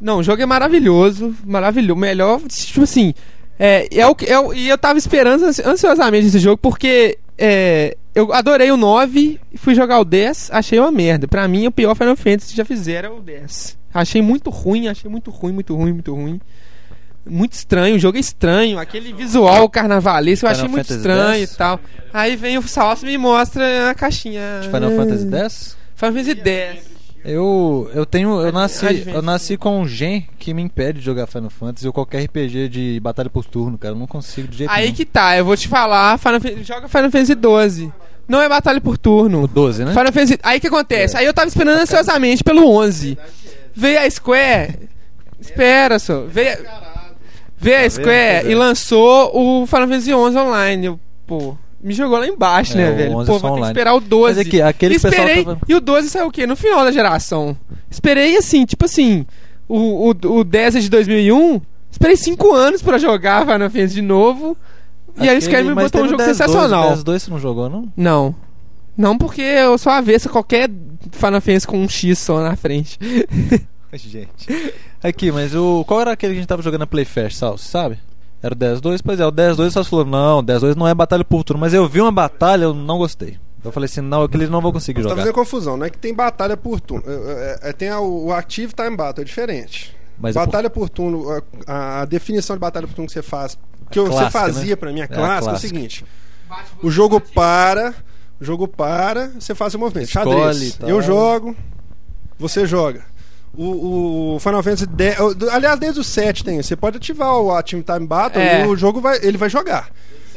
Não, o jogo é maravilhoso. Maravilhoso. Melhor, tipo assim. É, é o que. É o- e eu tava esperando ansi- ansiosamente esse jogo porque. É, eu adorei o 9 e fui jogar o 10, achei uma merda. Pra mim, o pior Final Fantasy que já fizeram é o 10. Achei muito ruim, achei muito ruim, muito ruim, muito ruim. Muito estranho, o jogo é estranho, aquele visual carnavalesco eu Final achei muito Fantasy estranho 10? e tal. Aí vem o Salso e me mostra a caixinha. De Final Fantasy X? Final Fantasy 10. Eu, eu tenho. Eu nasci, eu nasci com um gen que me impede de jogar Final Fantasy ou qualquer RPG de batalha por turno, cara. Eu não consigo de jeito Aí nenhum. que tá, eu vou te falar, Final Fantasy- joga Final Fantasy 12. Não é batalha por turno. 12, né? Final Fantasy, aí que acontece? Aí eu tava esperando ansiosamente pelo 11. Veio a Square. Espera só. Veio, veio a Square Pois é. e lançou o Final Fantasy 11 online. Eu, pô, me jogou lá embaixo, É, né, o velho? 11 Pô, é vou ter que esperar o 12. Mas é que aquele pessoal Esperei. tava- E o 12 saiu o quê? No final da geração. Esperei assim, tipo assim. O, o, o 10 é de 2001. Esperei 5 anos pra jogar Final Fantasy de novo. E aí a Square me mas botou um jogo o 10-2, sensacional. O 10-2 você não jogou, não? Não. Não porque eu sou avessa a qualquer Final Fantasy com um X só na frente. [LAUGHS] Gente. Aqui, mas o. Qual era aquele que a gente tava jogando na Playfest, Sal? Você sabe? Era o 10-2? Pois é, o 10-2 o Sal falou: não, o 10-2 não é batalha por turno. Mas eu vi uma batalha, eu não gostei. Eu falei assim: não, aqueles não vão conseguir Você tá jogar. fazendo confusão, não é que tem batalha por turno. É, é, é, tem a- o Active Time Battle, é diferente. Mas é batalha por turno, a, a definição de batalha por turno que você faz, que A você clássica, fazia né? pra mim, a É a clássica, é o clássica. seguinte: o jogo para, o jogo para, você faz o movimento. Escolhe Xadrez. tal. Eu jogo, você joga. O, o Final Fantasy X, o- do- aliás, desde o 7 tem, você pode ativar o Active Time Battle É. e o jogo vai, ele vai jogar.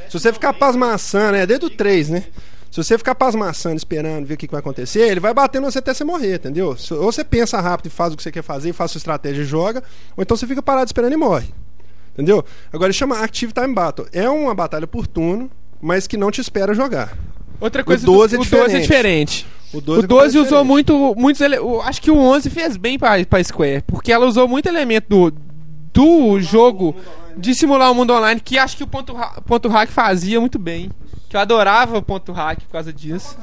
Se você ficar pasmaçando, é desde o 3, né? Se você ficar pasmaçando, esperando ver o que, que vai acontecer, ele vai batendo você até você morrer, entendeu? Ou você pensa rápido e faz o que você quer fazer, faz sua estratégia e joga, ou então você fica parado esperando e morre. Entendeu? Agora ele chama Active Time Battle. É uma batalha por turno, mas que não te espera jogar. Outra coisa, 12 é do, o 12 é diferente. O O 12, 12 é usou diferente. muito, muitos ele... Acho que o 11 fez bem pra, pra Square, porque ela usou muito elemento do, do jogo de simular o mundo online, que acho que o ponto, ponto hack fazia muito bem. Que eu adorava o ponto hack por causa disso.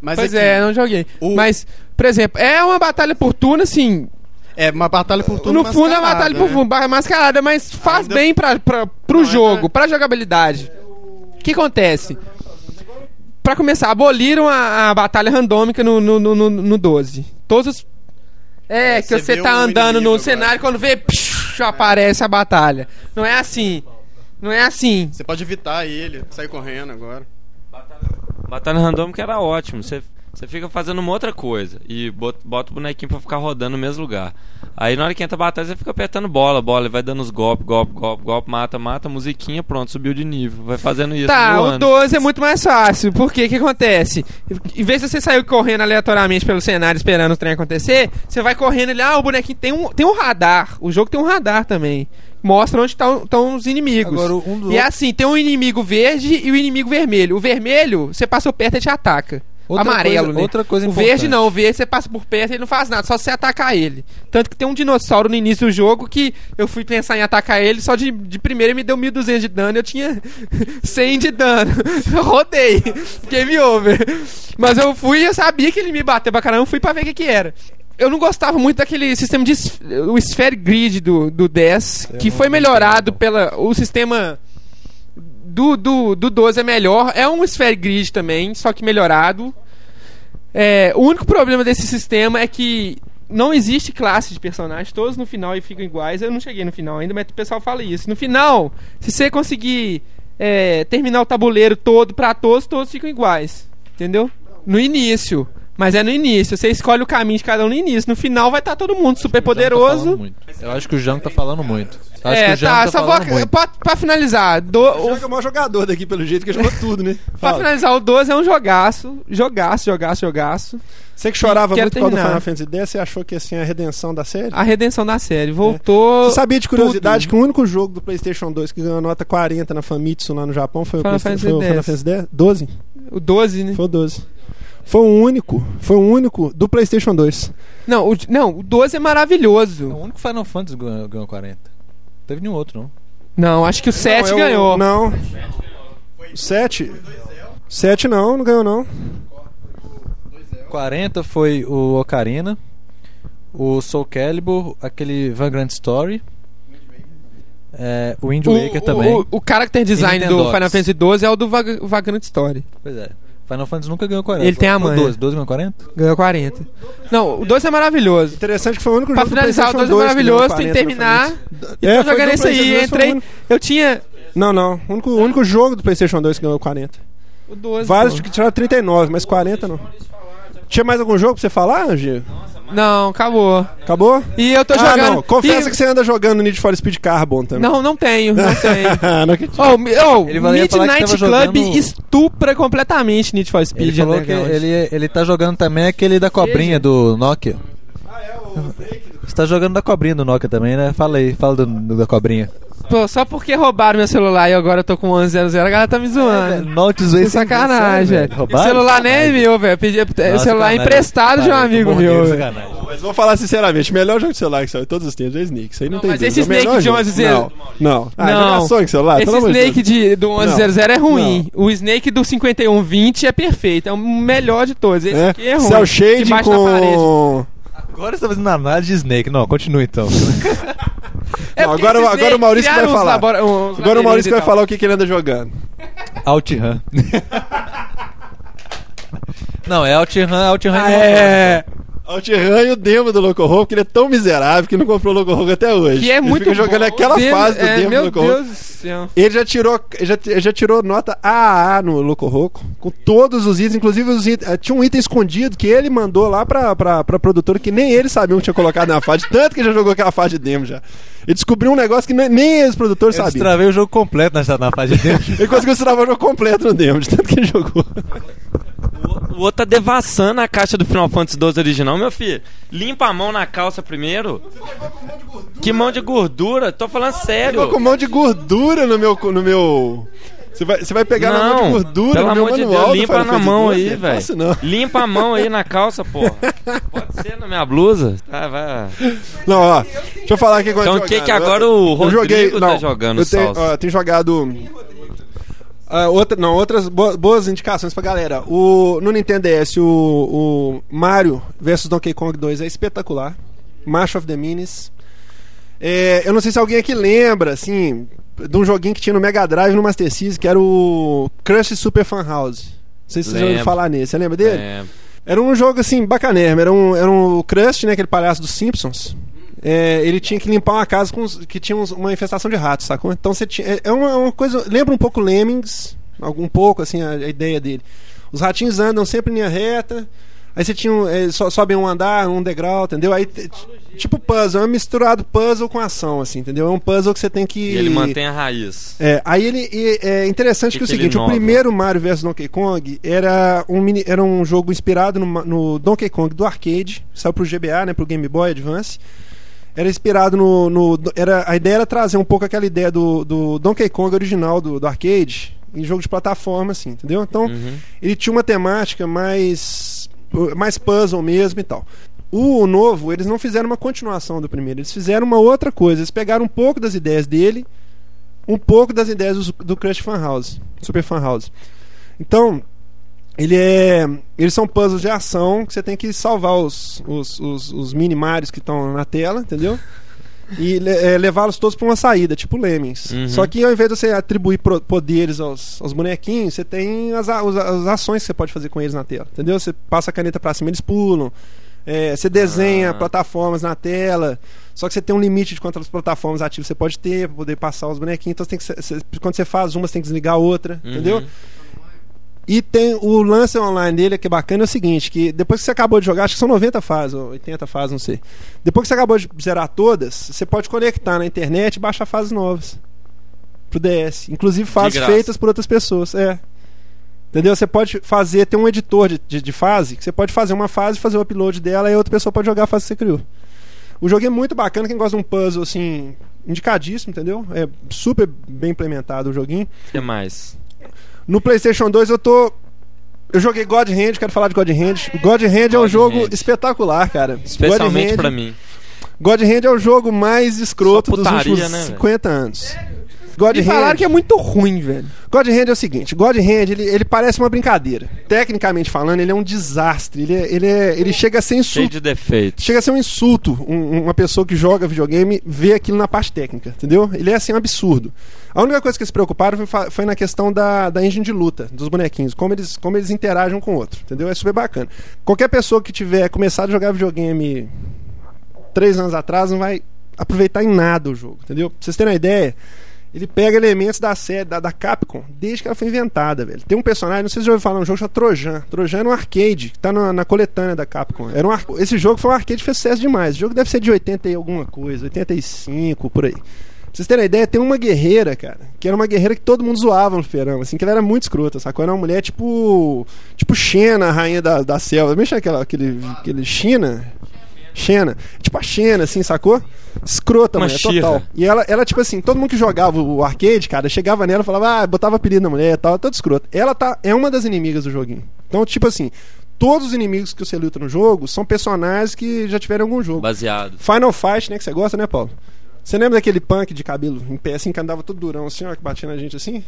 Mas pois aqui, é, não joguei. o- Mas, por exemplo, é uma batalha por turno, assim. é uma batalha por turno no fundo é uma batalha por né? fundo, ba- mascarada, mas faz Ainda- bem pra, pra, pro Não, jogo, ainda- pra jogabilidade. O que acontece? Pra começar, aboliram a, a batalha randômica no, no, no, no- no 12. Todos os. É, que Você você tá um andando no agora. cenário quando vê, psh, aparece a batalha. Não é assim. Não é assim. Você pode evitar ele, sair correndo agora. Batalha randômica era ótimo. Você, você fica fazendo uma outra coisa e bota, o bonequinho pra ficar rodando no mesmo lugar. Aí na hora que entra a batalha, você fica apertando bola, bola, e vai dando os golpes, golpe, golpe, golpe, mata, mata, musiquinha, pronto, subiu de nível. Vai fazendo isso. Tá, o voando. 12 é muito mais fácil. Porque o que acontece? Em vez de você sair correndo aleatoriamente pelo cenário esperando o trem acontecer, você vai correndo e ah, o bonequinho tem um, tem um radar. O jogo tem um radar também. Mostra onde estão os inimigos. Agora, um E é assim, tem um inimigo verde e o inimigo vermelho. O vermelho, você passou perto e te ataca. Outra Amarelo, coisa- né? outra coisa o verde não, o verde você passa por perto e ele não faz nada, só se você atacar ele. Tanto que tem um dinossauro no início do jogo que eu fui pensar em atacar ele, só de, de primeira ele me deu 1200 de dano e eu tinha [LAUGHS] 100 de dano. [LAUGHS] Eu rodei. Game over. Mas eu fui e eu sabia que ele me bateu pra caramba, eu fui pra ver o que que era. Eu não gostava muito daquele sistema de o Sphere Grid do, do 10, que foi melhorado pela o sistema do, do, do 12 é melhor. É um Sphere Grid também, só que melhorado. É, o único problema desse sistema é que não existe classe de personagens, todos no final e ficam iguais. Eu não cheguei no final ainda, mas o pessoal fala isso. No final, se você conseguir é, terminar o tabuleiro todo pra todos, todos ficam iguais. Entendeu? No início. Mas é no início. Você escolhe o caminho de cada um no início. No final vai estar todo mundo super tá poderoso. falando muito. Eu acho que o Jango tá falando muito. Eu acho que É, o Jango tá, tá, só falando vou. muito. Pra, pra finalizar, do, O Jango é o maior jogador daqui, pelo jeito, que jogou tudo, né? [LAUGHS] pra Fala. finalizar, o 12 é um jogaço. Jogaço, jogaço, jogaço. Você que chorava Quero muito terminar. Final Fantasy X, você achou que assim, a redenção da série? A redenção da série. Voltou. Você sabia de curiosidade tudo. que o único jogo do PlayStation 2 que ganhou nota 40 na Famitsu lá no Japão foi o, Final Playsta- Fantasy foi o Final 10. Fantasy 10? 12? O 12, né? Foi o 12. Foi o único, foi o único do PlayStation 2. Não, o, não, o 12 é É maravilhoso. o único Final Fantasy ganhou, ganhou 40. Não teve nenhum outro, não. Não, acho que o 7 Não, é ganhou. Não. O 7? 7 não, não ganhou não. 40 foi o Ocarina, o Soul Calibur, aquele Vagrant Story, é, o Wind O, Waker também. o, o character design do. Final Fantasy 12 é o do Vag Vagrant Story. Pois é. Final Fantasy nunca ganhou 40. Ele tem a Ou manha. 12, 12 ganhou 40? Ganhou 40. Não, o 2 é maravilhoso. Interessante que foi o único Pra jogo finalizar, o PlayStation 2 é 2 que deu maravilhoso, tem que 40 na terminar. E É, tô jogando do esse aí, PlayStation 2, foi o entrei. único- Eu tinha. Não, não. O único, o único jogo do PlayStation 2 que ganhou 40. O 12. Vários que tiraram 39, mas 40 não. Tinha mais algum jogo pra você falar, Angie? Não, acabou. Acabou? E eu tô ah, jogando. não. Confessa e- que você anda jogando Need for Speed Carbon também. Não, não tenho, não [LAUGHS] tenho. não acredito. Oh, oh, que Midnight tava Club jogando- estupra completamente Need for Speed. Ele falou que Underground. ele, ele tá jogando também aquele da cobrinha do Nokia. Você tá jogando da cobrinha do Nokia também, né? Fala aí, fala do, do- da cobrinha. Pô, só porque roubaram meu celular e agora eu tô com 1100, a galera tá me zoando. Notes Que sacanagem, velho. O celular nem é meu, velho. Pedi é celular emprestado de um amigo meu. velho. Mas vou falar sinceramente, o melhor jogo de celular que saiu todos os tempos é Snake. Isso aí não, Não, tem mas dúvida. esse É Snake de jogo. 11 Não, não. Ah, Não. jogar celular, Esse Snake de, do 1100 é ruim. O Snake do 5120 é perfeito. É o melhor de todos. Esse É, aqui é ruim. Cell Shade com... Agora você tá fazendo análise de Snake. Não, continua então. [LAUGHS] É Não, agora- agora o Maurício vai falar. labora- Agora o Maurício vai falar o que, que ele anda jogando. OutRun. [LAUGHS] Não, é OutRun, OutRun Ah, é. OutRun e o demo do Loco Roco, que ele é tão miserável que não comprou o Loco Roco até hoje. Que é ele muito fica jogando bom. aquela demo- fase do é, demo do Meu Loco Roco. Deus do céu. Ele já tirou, já, já tirou nota AAA no Loco Roco, com todos os itens, inclusive os itens, eh, tinha um item escondido que ele mandou lá pra, pra, pra produtora que nem ele sabia que tinha colocado na fase, tanto que ele já jogou aquela fase de demo já. Ele descobriu um negócio que nem, nem os produtores Eu sabiam. destravei o jogo completo na, na fase de dentro. [LAUGHS] Ele conseguiu destravar o jogo completo no demo, de tanto que ele jogou. O outro tá devassando a caixa do Final Fantasy 12 original, meu filho. Limpa a mão na calça primeiro. Que mão de gordura? Tô falando sério. Ficou com mão de gordura no meu. No meu... Você, vai, você vai pegar na mão de Não, gordura pelo no meu amor de Deus, limpa na mão 12, aí, não é velho. não. Limpa a mão aí na calça, porra. [LAUGHS] Pode ser na minha blusa. Tá, vai. Não, ó, deixa eu falar aqui com Então o que que agora o Rodrigo tá jogando, eu tenho, ó, eu tenho jogado ah, outra, não, outras bo- boas indicações pra galera. O, no Nintendo DS, o, o Mario vs Donkey Kong 2 é espetacular. March of the Minis. É, eu não sei se alguém aqui lembra, assim, de um joguinho que tinha no Mega Drive no Master System, que era o Crush Super Fan House. Não sei se vocês ouviram falar nele. Você lembra dele? Era um jogo assim, bacanérrimo. Era um, era um Crust, né? Aquele palhaço dos Simpsons. É, ele tinha que limpar uma casa com que tinha uns- uma infestação de ratos, sacou? Então você tinha. É é uma, uma coisa. Lembra um pouco Lemmings, algum pouco, assim, a, a ideia dele. Os ratinhos andam sempre em linha reta. Aí você tinha. um- é, so- sobe um andar, um degrau, entendeu? Aí. Tipo puzzle, é um misturado puzzle com ação, assim, entendeu? É um puzzle que você tem que. e ele mantém a raiz. É, aí ele e é interessante Que que, é o seguinte, o primeiro Mario vs Donkey Kong era um, mini- era um jogo inspirado no, no Donkey Kong do arcade, saiu pro GBA, né, pro Game Boy Advance. Era inspirado no, no- era a ideia era trazer um pouco aquela ideia do, do Donkey Kong original do, do arcade em jogo de plataforma assim, entendeu? Então, Uhum. ele tinha uma temática mais mais puzzle mesmo e tal. O novo, eles não fizeram uma continuação do primeiro, eles fizeram uma outra coisa. Eles pegaram um pouco das ideias dele, um pouco das ideias do, do Crush Fan House, Super Fan House. Então, ele é, eles são puzzles de ação que você tem que salvar os, os, os, os mini Marios que estão na tela, entendeu? E é, levá-los todos para uma saída, tipo Lemmings. Uhum. Só que ao invés de você atribuir poderes aos, aos bonequinhos, você tem as, a- os- as ações que você pode fazer com eles na tela, entendeu? Você passa a caneta para cima, eles pulam. É, você desenha Ah. plataformas na tela, só que você tem um limite de quantas plataformas ativas você pode ter para poder passar os bonequinhos. Então você tem que, você- quando você faz uma, você tem que desligar a outra, Uhum. entendeu? E tem o lance online dele que é bacana é o seguinte, que depois que você acabou de jogar, acho que são 90 fases, ou 80 fases, não sei. Depois que você acabou de zerar todas, você pode conectar na internet e baixar fases novas pro DS, inclusive fases feitas por outras pessoas, é. Entendeu? Você pode fazer, tem um editor de, de, de fase, que você pode fazer uma fase, fazer o upload dela e a outra pessoa pode jogar a fase que você criou. O jogo é muito bacana, quem gosta de um puzzle assim, indicadíssimo, entendeu? É super bem implementado o joguinho. O que mais? No PlayStation 2 eu tô. Eu joguei God Hand, quero falar de God Hand. God Hand é um God jogo Hand. espetacular, cara. Especialmente God pra mim. God Hand é o jogo mais escroto Só dos putaria, últimos né, velho? 50 anos. God falaram Hand. que é muito ruim, velho. God Hand é o seguinte, God Hand, ele, ele parece uma brincadeira. Tecnicamente falando, ele é um desastre. Ele, é- ele, é- ele chega a ser Cheio insulto. de defeitos. Chega a ser um insulto um- uma pessoa que joga videogame ver aquilo na parte técnica, entendeu? Ele é assim um absurdo. A única coisa que se preocuparam foi, foi na questão da, da engine de luta, dos bonequinhos, como eles, como eles interagem um com o outro, entendeu? É super bacana. Qualquer pessoa que tiver começado a jogar videogame três anos atrás não vai aproveitar em nada o jogo, entendeu? Pra vocês terem uma ideia, ele pega elementos da série, da, da Capcom, desde que ela foi inventada, velho. Tem um personagem, não sei se já ouviu falar, um jogo chamado Trojan. Trojan era um arcade, que tá na, na coletânea da Capcom. Era um Esse jogo foi um arcade fez sucesso demais. O jogo deve ser de 80 e alguma coisa, 85, por aí. Pra vocês terem uma ideia, tem uma guerreira, cara, que era uma guerreira que todo mundo zoava no fliperama, assim, que ela era muito escrota, sacou? Era uma mulher tipo. Tipo Xena, a rainha da, da selva. Mexe aquela, aquele, aquele China. Xena. Tipo a Xena, assim, sacou? Escrota, mulher, xirra. total. E ela, ela, tipo assim, todo mundo que jogava o arcade, cara, chegava nela e falava, ah, botava apelido na mulher e tal, todo escroto. Ela tá, é uma das inimigas do joguinho. Então, tipo assim, todos os inimigos que você luta no jogo são personagens que já tiveram algum jogo. Baseado. Final Fight, né, que você gosta, né, Paulo? Você lembra daquele punk de cabelo em pé, assim, que andava todo durão, assim, ó, que batia na gente assim?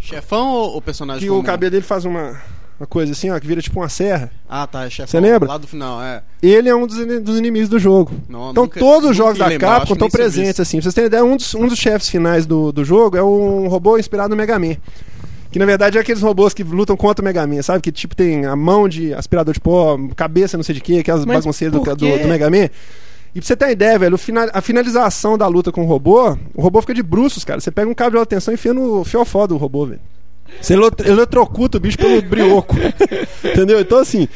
Chefão ou o personagem Que comum? o cabelo dele faz uma, uma coisa assim, ó, que vira tipo uma serra. Ah, tá, é chefão. Você lembra? Lá do final, é. Ele é um dos, dos inimigos do jogo. Não, Então nunca- todos os jogos da lembrar, Capcom estão presentes, assim. Pra vocês terem ideia, um dos, um dos chefes finais do, do jogo é um robô inspirado no Mega Man. Que na verdade é aqueles robôs que lutam contra o Mega Man, sabe? Que tipo tem a mão de aspirador de pó, cabeça não sei de que, aquelas Mas bagunceiras do, do, quê? do Mega Man. E pra você ter uma ideia, velho, o a finalização da luta com o robô, o robô fica de bruços, cara. Você pega um cabo de alta tensão e enfia no fiofó do robô, velho. Você eletrocuta o bicho pelo [LAUGHS] brioco. Entendeu? Então, assim,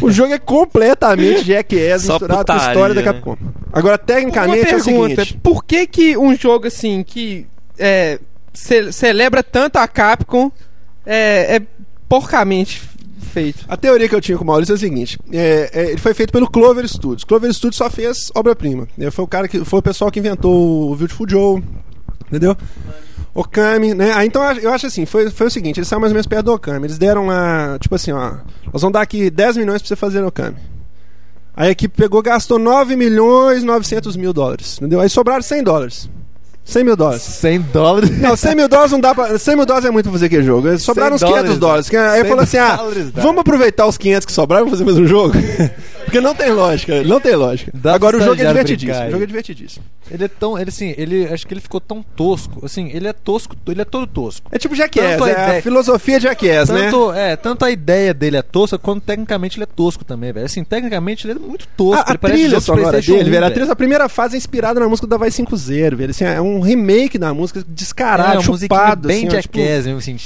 o jogo é completamente Jackass Só misturado com a putaria, história da né? Capcom. Agora, Uma tecnicamente, é o pergunta, seguinte. por que que um jogo assim, que é, ce- celebra tanto a Capcom, é, é porcamente feito? A teoria que eu tinha com o Maurício é a seguinte: é, é, ele foi feito pelo Clover Studios. Clover Studios só fez obra-prima. É, Foi o cara que foi o pessoal que inventou o Beautiful Joe, entendeu? Okami, né? Aí, então eu acho assim, foi, foi o seguinte, eles saíram mais ou menos perto do Okami. Eles deram lá, tipo assim, ó, nós vamos dar aqui 10 milhões pra você fazer no Okami. Aí a equipe pegou, gastou 9 milhões e 900 mil dólares, entendeu? Aí sobraram 100 dólares. 100 mil dólares. 100 dólares. Não, 100 mil dólares não dá pra. 100 mil dólares é muito pra fazer aquele jogo. Sobraram uns 500 dólares. que- Aí 100 falou assim: ah, dólares vamos aproveitar os 500 que sobraram e fazer mais um jogo? [LAUGHS] Porque não tem lógica, não tem lógica. Dá Agora o jogo é divertidíssimo. brincar O jogo é divertidíssimo. Ele é tão. Ele assim, ele. Acho que ele ficou tão tosco. Assim, ele é tosco, ele é todo tosco. É tipo Jackass, Tanto a é a ideia- filosofia de Jackass, né? Tanto, é, tanto a ideia dele é tosca, quanto tecnicamente ele é tosco também, velho. Assim, tecnicamente ele é muito tosco. A, a ele parece trilha sonora dele, 1, velho, a, trilha, a primeira fase é inspirada na música da Vai 5.0, velho. Assim, é um remake da música descarado, é, chupado. bem assim, tipo, Jackass, mesmo, assim.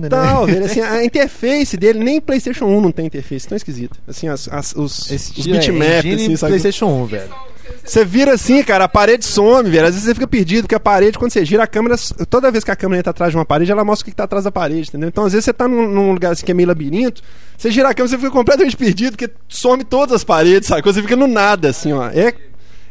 Total, velho. Assim, a [LAUGHS] interface dele, nem PlayStation 1 não tem interface, tão esquisito. Assim, as, as- os, Esse os tiro é bitmaps, engine assim, sabe? PlayStation 1, velho. Você vira assim, cara, a parede some, velho. Às vezes você fica perdido, porque a parede, quando você gira, a câmera. Toda vez que a câmera entra atrás de uma parede, ela mostra o que que tá atrás da parede, entendeu? Então, às vezes você tá num, num lugar assim que é meio labirinto, você gira a câmera, você fica completamente perdido, porque some todas as paredes, sabe? Você fica no nada, assim, ó. É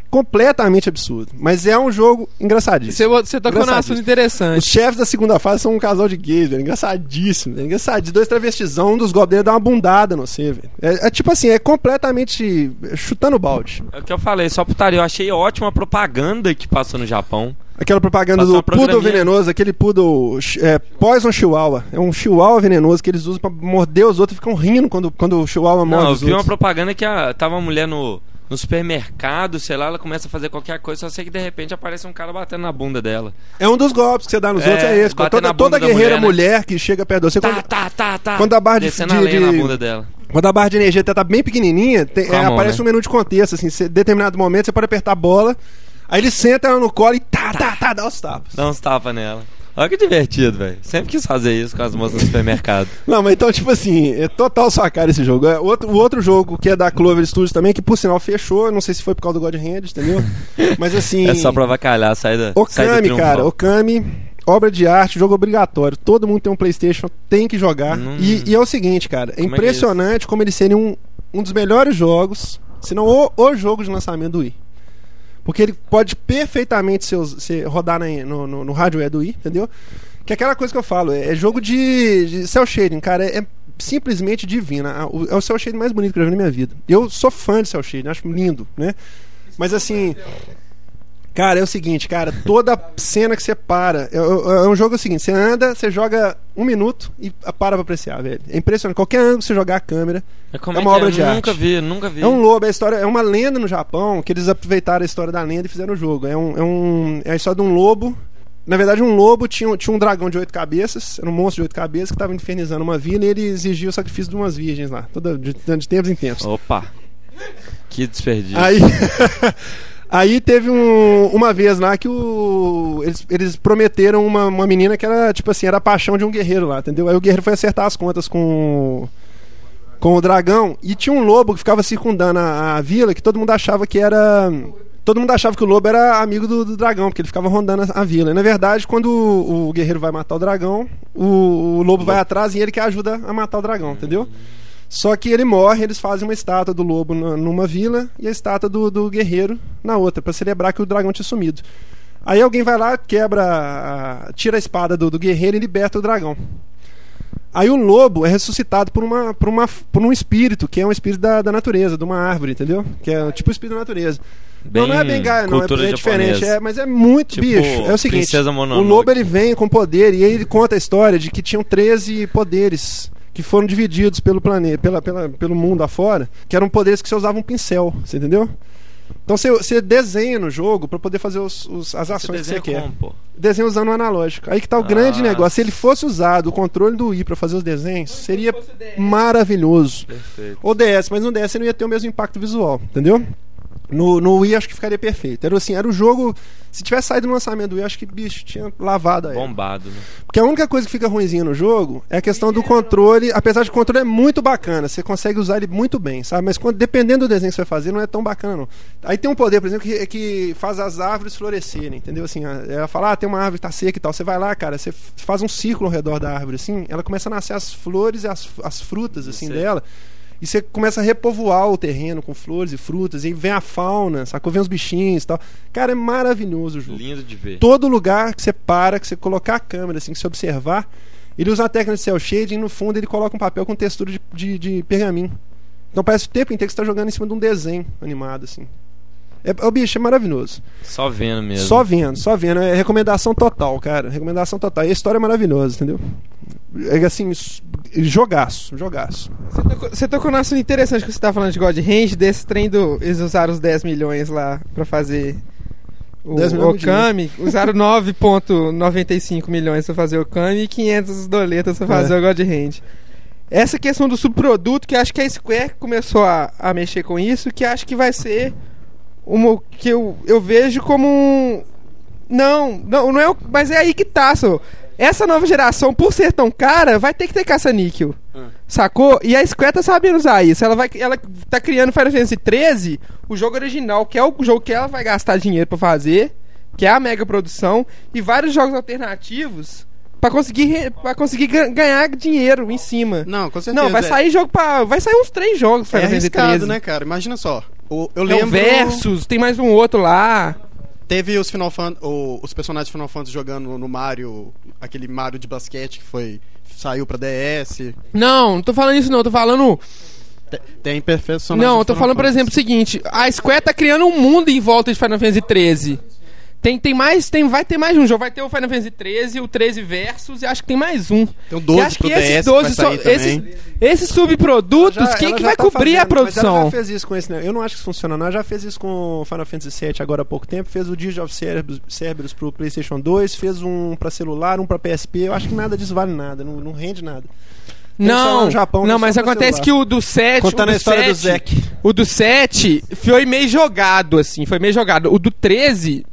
completamente absurdo. Mas é um jogo engraçadíssimo. Você, tocou num assunto Os interessante. chefes da segunda fase são um casal de gays, velho. Engraçadíssimo, velho. Engraçadíssimo. Dois travestizão, um dos dele dá uma bundada no você, velho. É, é tipo assim, é completamente chutando balde. É o que eu falei, só putaria. Eu achei ótima a propaganda que passou no Japão. Aquela propaganda Passou do poodle venenoso, aquele poodle é, Poison Chihuahua. É um chihuahua venenoso que eles usam pra morder os outros e ficam rindo quando, quando o chihuahua morde Não, eu os vi uma propaganda que a, tava uma mulher no, no supermercado, sei lá, ela começa a fazer qualquer coisa, só sei que de repente aparece um cara batendo na bunda dela. É um dos golpes que você dá nos É, outros, é esse. Toda, toda guerreira mulher, mulher, né? que chega perto de você, Tá, quando, tá, tá, tá. quando a barra de- a de- de- na bunda dela. quando a barra de energia tá bem pequenininha, tem- a é, mão, aparece né? um menu de contexto, assim, você, determinado momento você pode apertar a bola, aí ele senta ela no colo e tá, tá, tá, dá os tapas. Dá uns tapas nela. Olha que divertido, velho. Sempre quis fazer isso com as moças no supermercado. [LAUGHS] Não, mas então, tipo assim, é total sua cara esse jogo. É outro, o outro jogo que é da Clover Studios também, que por sinal fechou, não sei se foi por causa do God Hand, entendeu? [LAUGHS] Mas assim. É só pra avacalhar, sai da. sai do Okami, triunfal. cara, Okami, obra de arte, jogo obrigatório. Todo mundo tem um PlayStation, tem que jogar. Hum. E, e é o seguinte, cara, é Como é é impressionante como ele seria um, um dos melhores jogos, se não o, o jogo de lançamento do Wii. Porque ele pode perfeitamente ser- rodar na- no, no, no hardware do Wii, entendeu? Que é aquela coisa que eu falo, é, é jogo de, de cel shading, cara, é, é simplesmente divino. É o cel shading mais bonito que eu já vi na minha vida. Eu sou fã de cel shading, acho lindo, né? Mas assim, Cara, é o seguinte, cara, toda cena que você para. É, é- é um jogo o seguinte: você anda, você joga um minuto e para pra apreciar, velho. É impressionante. Qualquer ângulo você jogar a câmera. Como É é, uma que obra é? de Nunca arte. vi, nunca vi. É um lobo, é, a história, é uma lenda no Japão que eles aproveitaram a história da lenda e fizeram o jogo. É, um, é, um, é a história de um lobo. Na verdade, um lobo tinha, tinha um dragão de oito cabeças, era um monstro de oito cabeças que estava infernizando uma vila e ele exigia o sacrifício de umas virgens lá, toda, de, de tempos em tempos. Opa. Que desperdício. Aí, [LAUGHS] aí teve um- uma vez lá que o, eles, eles prometeram uma, uma menina que era, tipo assim, era a paixão de um guerreiro lá, entendeu? Aí o guerreiro foi acertar as contas com, o- com o dragão e tinha um lobo que ficava circundando a, a vila que todo mundo achava que era. Todo mundo achava que o lobo era amigo do, do dragão, porque ele ficava rondando a, a vila. E, na verdade, quando o, o guerreiro vai matar o dragão, o, o lobo vai atrás e ele que ajuda a matar o dragão, entendeu? Só que ele morre, eles fazem uma estátua do lobo numa vila e a estátua do, do guerreiro na outra, pra celebrar que o dragão tinha sumido. Aí alguém vai lá, quebra, tira a espada do, do guerreiro e liberta o dragão. Aí o lobo é ressuscitado por, uma, por, uma, por um espírito, que é um espírito da, da natureza, de uma árvore, entendeu? Que é tipo o espírito da natureza. não, não é bem Gaia, não, é, é diferente, é, mas é muito Tipo, bicho. É o seguinte: o lobo ele vem com poder e ele conta a história de que tinham 13 poderes que foram divididos pelo planeta, pela, pela, pelo mundo afora, que eram poderes que você usava um pincel, você entendeu? Então você, você desenha no jogo pra poder fazer os, os- as Você ações que você quer. como, pô? Desenha usando o analógico. Aí que tá o Ah. grande negócio. Se ele fosse usado o controle do Wii pra fazer os desenhos, seria maravilhoso. Perfeito. Ou DS, mas no DS você não ia ter o mesmo impacto visual, entendeu? No, no Wii acho que ficaria perfeito. Era assim, era o jogo. Se tivesse saído no lançamento do Wii, acho que bicho tinha lavado aí. Bombado, né? Porque a única coisa que fica ruimzinha no jogo é a questão do controle. Apesar de que o controle é muito bacana, você consegue usar ele muito bem, sabe? Mas quando, dependendo do desenho que você vai fazer, não é tão bacana, não. Aí tem um poder, por exemplo, que, que faz as árvores florescerem, entendeu? Assim, ela fala, ah, tem uma árvore que tá seca e tal. Você vai lá, cara, você faz um círculo ao redor da árvore, assim, ela começa a nascer as flores e as, as frutas, assim, dela. E você começa a repovoar o terreno com flores e frutas, e aí vem a fauna, sacou? Vem os bichinhos e tal. Cara, é maravilhoso o jogo Lindo de ver. todo lugar que você para, que você colocar a câmera, assim, que você observar, ele usa a técnica de cel shading e no fundo ele coloca um papel com textura de, de, de pergaminho. Então parece o tempo inteiro que você está jogando em cima de um desenho animado, assim. É, o bicho é maravilhoso. Só vendo mesmo. Só vendo, só vendo. É recomendação total, cara. Recomendação total. E a história é maravilhosa, entendeu? É assim, jogaço, jogaço. Você tocou, você tocou num assunto interessante que você tá falando de God Range, desse trem do. Eles usaram os 10 milhões lá pra fazer o 10 milhões de Okami. Usaram 9,95 milhões pra fazer o Okami e 500 doletas pra fazer É. o God Range. Essa questão do subproduto, que acho que a Square começou a, a mexer com isso, que acho que vai ser uma que eu, eu vejo como um. Não, não, não é. o- Mas é aí que tá, só. Essa nova geração, por ser tão cara, vai ter que ter caça-níquel. Sacou? E a Square tá sabendo usar isso. Ela, vai, ela tá criando Final Fantasy XIII, o jogo original, que é o jogo que ela vai gastar dinheiro pra fazer, que é a mega produção, e vários jogos alternativos pra conseguir, pra conseguir ga- ganhar dinheiro em cima. Não, com certeza. Não, vai é- sair jogo pra. Vai sair uns três jogos É Final Fantasy arriscado, né, cara? Imagina só. O- eu Tem o lembro. Versus, tem mais um outro lá. Teve os Final Fan- o- os personagens de Final Fantasy jogando no Mario, aquele Mario de basquete que foi saiu pra DS. Não, não tô falando isso não, tô falando. Te- Tem personagens Não, eu tô falando, por exemplo, o seguinte: a Square tá criando um mundo em volta de Final Fantasy XIII. Tem, tem mais, tem, vai ter mais um jogo. Vai ter o Final Fantasy XIII, o 13 Versus, e acho que tem mais um. Tem o e 12 acho pro que esses DS 12 que vai sair só- esses, esses subprodutos, Já- quem que vai tá cobrir a fazendo, mas ela produção? já fez isso com esse, né? Eu não acho que isso funciona, não. Ela já fez isso com o Final Fantasy VII agora há pouco tempo. Fez o Digital of Cerberus, Cerberus pro PlayStation 2, fez um pra celular, um pra PSP. Eu acho que nada disso vale nada, não, não rende nada. Tem Não, no Japão, não, mas acontece celular. que o do 7. Contando o do a história do 7, Zack. O do 7 foi meio jogado, assim, foi meio jogado. O do 13.